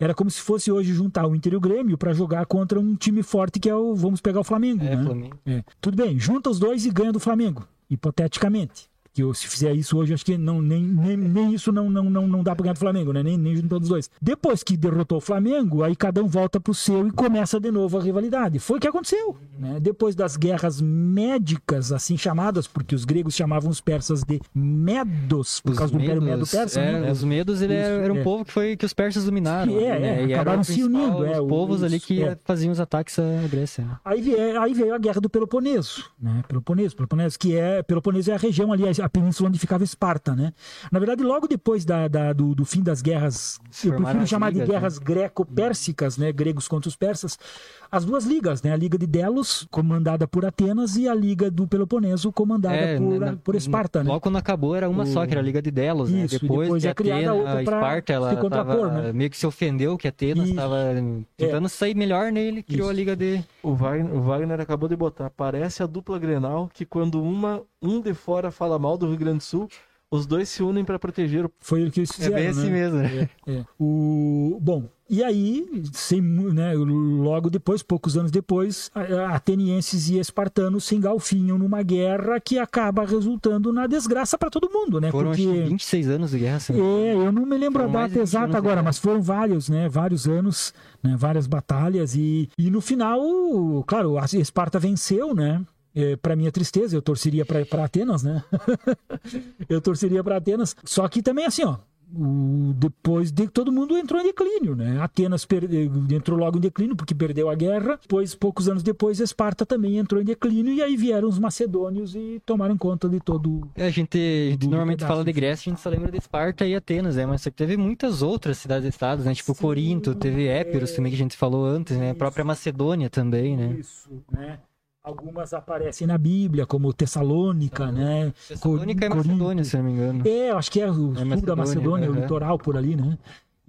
Era como se fosse hoje juntar o Inter e o Grêmio para jogar contra um time forte que é o. Vamos pegar o Flamengo. É, né? Flamengo. É. Tudo bem, junta os dois e ganha do Flamengo, hipoteticamente. Que eu, se fizer isso hoje, acho que não, nem, nem, nem isso não, não, não, não dá pra ganhar do Flamengo, né? Nem, nem juntando os dois. Depois que derrotou o Flamengo, aí cada um volta pro seu e começa de novo a rivalidade. Foi o que aconteceu. Né? Depois das guerras médicas, assim chamadas, porque os gregos chamavam os persas de medos, por Os causa do Império medos, Medo-Persa. é, né? Os medos, ele Isso, era, um é. povo que foi que os persas dominaram. É, ali, né? é, E acabaram se unindo, é, Os povos ali isso, que é. faziam os ataques à Grécia. né? Aí veio, aí veio a guerra do Peloponeso, né? Peloponeso, Peloponeso, que é Peloponeso é a região ali, a península onde ficava Esparta, né? Na verdade, logo depois da, da- do, do fim das guerras, eu prefiro chamar ligas, de guerras greco-pérsicas, né? Gregos contra os persas, as duas ligas, né? A Liga de Delos, comandada por Atenas, e a Liga do Peloponeso, comandada É, por, na- por Esparta, né? Logo quando acabou era uma só, que era a Liga de Delos, né? Isso, e Depois, depois que é criada Atena, outra a pra Esparta, ela se contrapor, tava- né? meio que se ofendeu que Atenas estava tentando sair melhor nele, criou Isso. a Liga de... O Wagner, o Wagner acabou de botar. Parece a dupla Grenal que quando uma, um de fora fala mal do Rio Grande do Sul, os dois se unem para proteger o. Foi o que eles É fizeram, bem assim né? mesmo, né? É. O, bom, e aí, sem, né, logo depois, poucos anos depois, atenienses e espartanos se engalfinham numa guerra que acaba resultando na desgraça para todo mundo, né? Foram acho Porque que 26 anos de guerra, assim. é, eu não me lembro Foram a data 20 exata agora, mas foram vários, né? Vários anos, né? Várias batalhas e, e no final, claro, a Esparta venceu, né? É, para minha tristeza, eu torceria para Atenas, né? *laughs* eu torceria para Atenas. Só que também assim, ó. o- depois de todo mundo entrou em declínio, né? Atenas perde- entrou logo em declínio porque perdeu a guerra. Depois, poucos anos depois, Esparta também entrou em declínio e aí vieram os macedônios e tomaram conta de todo. É, a gente, a gente Do normalmente pedaço, fala de assim. Grécia, a gente só lembra de Esparta e Atenas, né? Mas teve muitas outras cidades-estados, né? Tipo Corinto, teve Épiros também, que a gente falou antes, né? A própria Macedônia também, né? Isso, né? Algumas aparecem na Bíblia, como Tessalônica, né? Tessalônica é Corinto. Macedônia, se não me engano. É, acho que é o sul da Macedônia, Macedônia, o litoral por ali, né?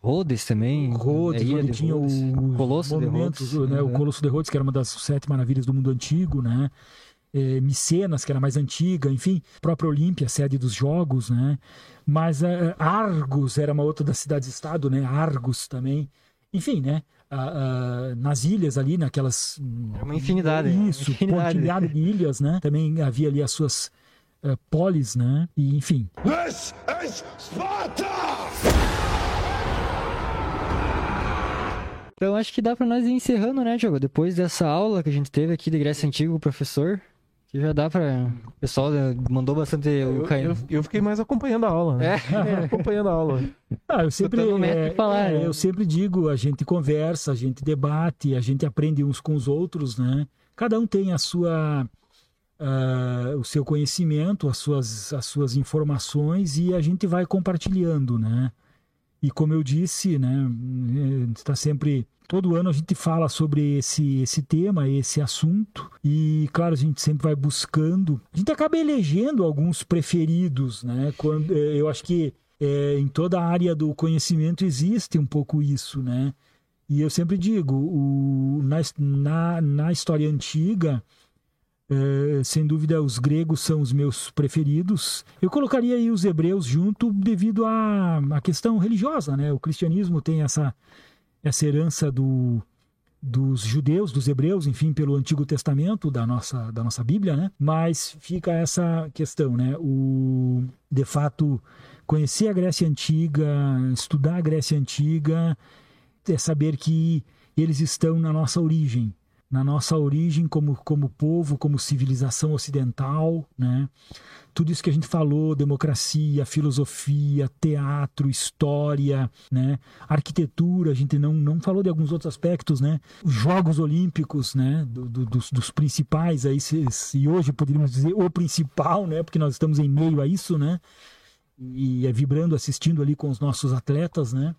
Rhodes também. Rhodes, é, tinha Rhodes. o Colosso de Rhodes, né? O. Colosso de Rhodes, que era uma das sete maravilhas do mundo antigo, né? É, Micenas, que era mais antiga, enfim, própria Olímpia, sede dos jogos, né? Mas eh, Argos era uma outra das cidades-estado, né? Argos também. Enfim, né? Ah, ah, nas ilhas ali, naquelas. Era uma infinidade, uma Isso, infinidade. pontilhada de ilhas, né? Também havia ali as suas eh, polis, né? E, enfim. This is Sparta! Então acho que dá pra nós ir encerrando, né, Diogo? Depois dessa aula que a gente teve aqui de Grécia Antiga o professor. Que já dá pra. O pessoal né, mandou bastante o Eu, Caio. eu, eu fiquei mais acompanhando a aula. né? É. *laughs* acompanhando a aula. Ah, eu sempre, o é, falar, é, né? eu sempre digo, a gente conversa, a gente debate, a gente aprende uns com os outros, né? Cada um tem a sua, ah, o seu conhecimento, as suas, as suas informações e a gente vai compartilhando, né? E como eu disse, né, está sempre todo ano a gente fala sobre esse esse tema, esse assunto e claro a gente sempre vai buscando. A gente acaba elegendo alguns preferidos, né? Quando eh, eu acho que é, em toda a área do conhecimento existe um pouco isso, né? E eu sempre digo, o, na, na, na história antiga, é, sem dúvida, os gregos são os meus preferidos. Eu colocaria aí os hebreus junto devido à, à questão religiosa, né? O cristianismo tem essa, essa herança do, dos judeus, dos hebreus, enfim, pelo Antigo Testamento da nossa, da nossa Bíblia, né? Mas fica essa questão, né? O, de fato, conhecer a Grécia Antiga, estudar a Grécia Antiga, é saber que eles estão na nossa origem, na nossa origem como, como povo, como civilização ocidental, né? Tudo isso que a gente falou, democracia, filosofia, teatro, história, né? Arquitetura, a gente não, não falou de alguns outros aspectos, né? Os Jogos Olímpicos, né? Do, do, dos, dos principais aí, se, se hoje poderíamos dizer o principal, né? Porque nós estamos em meio a isso, né? E é vibrando, assistindo ali com os nossos atletas, né?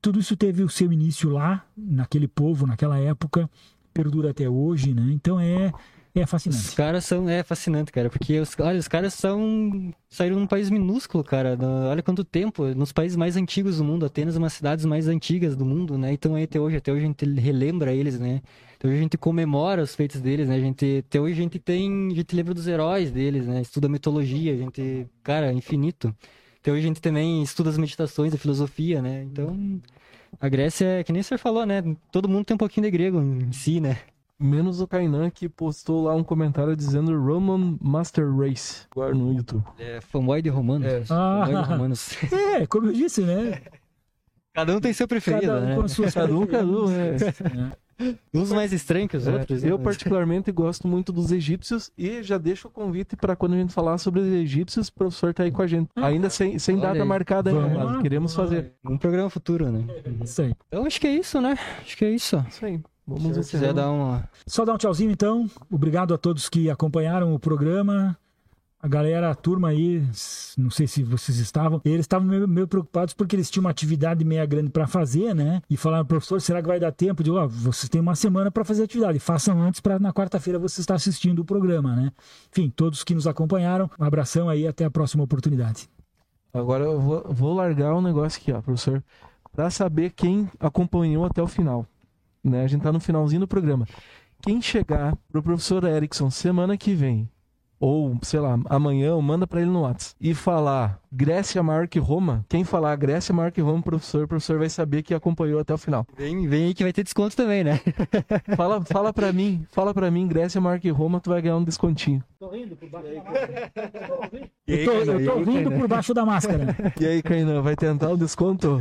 Tudo isso teve o seu início lá, naquele povo, naquela época, perdura até hoje, né? Então é, é Os fascinante. caras são. É fascinante, cara. Porque os, olha, os caras são. Saíram num país minúsculo, cara. olha quanto tempo. Nos países mais antigos do mundo. Apenas umas cidades mais antigas do mundo, né? Então aí até hoje, até hoje a gente relembra eles, né? Até hoje a gente comemora os feitos deles, né? A gente, até hoje a gente tem. A gente lembra dos heróis deles, né? Estuda a mitologia, a gente. Cara, infinito. Até hoje a gente também estuda as meditações, a filosofia, né? Então. A Grécia, é que nem o senhor falou, né? Todo mundo tem um pouquinho de grego em si, né? Menos o Kainan que postou lá um comentário dizendo Roman Master Race agora no YouTube. É fanboy de romanos. É. Ah. Fanboy de romanos. *laughs* É, como eu disse, né? Cada um tem seu preferido, Cada um né? com as suas Cada um, cada um, é. né? *laughs* Uns mais estranhos que os É, outros. eu né? particularmente gosto muito dos egípcios e já deixo o convite para quando a gente falar sobre os egípcios, o professor tá aí com a gente. Ainda sem, sem Olha data aí. marcada ainda, mas queremos vamos fazer. Um programa futuro, né? Aí. Então acho que é isso, né? Acho que é isso. Isso aí. Se Vamos senhor quiser dar uma. Só dar um tchauzinho então. Obrigado a todos que acompanharam o programa. A galera, a turma aí, não sei se vocês estavam, eles estavam meio, meio preocupados porque eles tinham uma atividade meia grande para fazer, né? E falaram, professor, será que vai dar tempo? Digo, ó, vocês têm uma semana para fazer a atividade, façam antes para na quarta-feira você estar assistindo o programa, né? Enfim, todos que nos acompanharam, um abração aí, até a próxima oportunidade. Agora eu vou, vou largar um negócio aqui, ó, professor. Pra saber quem acompanhou até o final. Né? A gente tá no finalzinho do programa. Quem chegar pro professor Erickson semana que vem, ou sei lá, amanhã, ou manda pra ele no WhatsApp, e falar Grécia maior que Roma, quem falar Grécia maior que Roma, professor, o professor vai saber que acompanhou até o final. Vem, vem aí que vai ter desconto também, né? *laughs* Fala, fala pra mim, fala pra mim, Grécia maior que Roma, tu vai ganhar um descontinho. Tô rindo por baixo da máscara. Eu tô, eu tô rindo por baixo da máscara. *laughs* E aí, Kainan, vai tentar o desconto?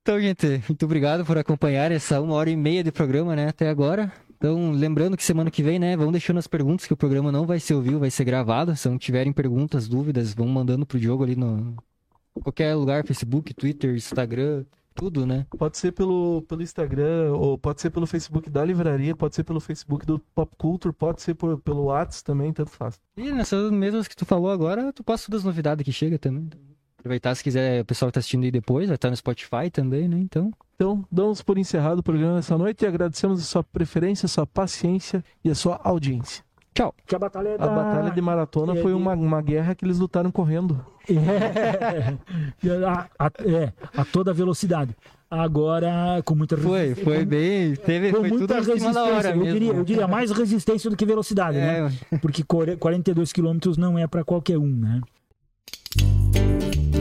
Então, gente, muito obrigado por acompanhar essa uma hora e meia de programa, né? Até agora. Então, lembrando que semana que vem, né, vão deixando as perguntas, que o programa não vai ser ouvido, vai ser gravado. Se não tiverem perguntas, dúvidas, vão mandando pro Diogo ali no qualquer lugar, Facebook, Twitter, Instagram, tudo, né? Pode ser pelo, pelo Instagram, ou pode ser pelo Facebook da livraria, pode ser pelo Facebook do Pop Culture, pode ser por, pelo WhatsApp também, tanto faz. E nessas mesmas que tu falou agora, tu passa todas as novidades que chega também. Aproveitar se quiser, o pessoal que tá assistindo aí depois, vai estar no Spotify também, né? Então, Então, damos por encerrado o programa essa noite e agradecemos a sua preferência, a sua paciência e a sua audiência. tchau. Que a batalha A da... batalha de maratona é foi uma, uma guerra que eles lutaram correndo. É, *laughs* a, a- é, a toda velocidade. Agora, com muita Foi, resistência- foi bem, teve, com foi tudo muita cima da hora resistência. Eu mesmo. diria, eu diria mais resistência do que velocidade, né? É, Porque core- 42 quilômetros não é para qualquer um, né? Música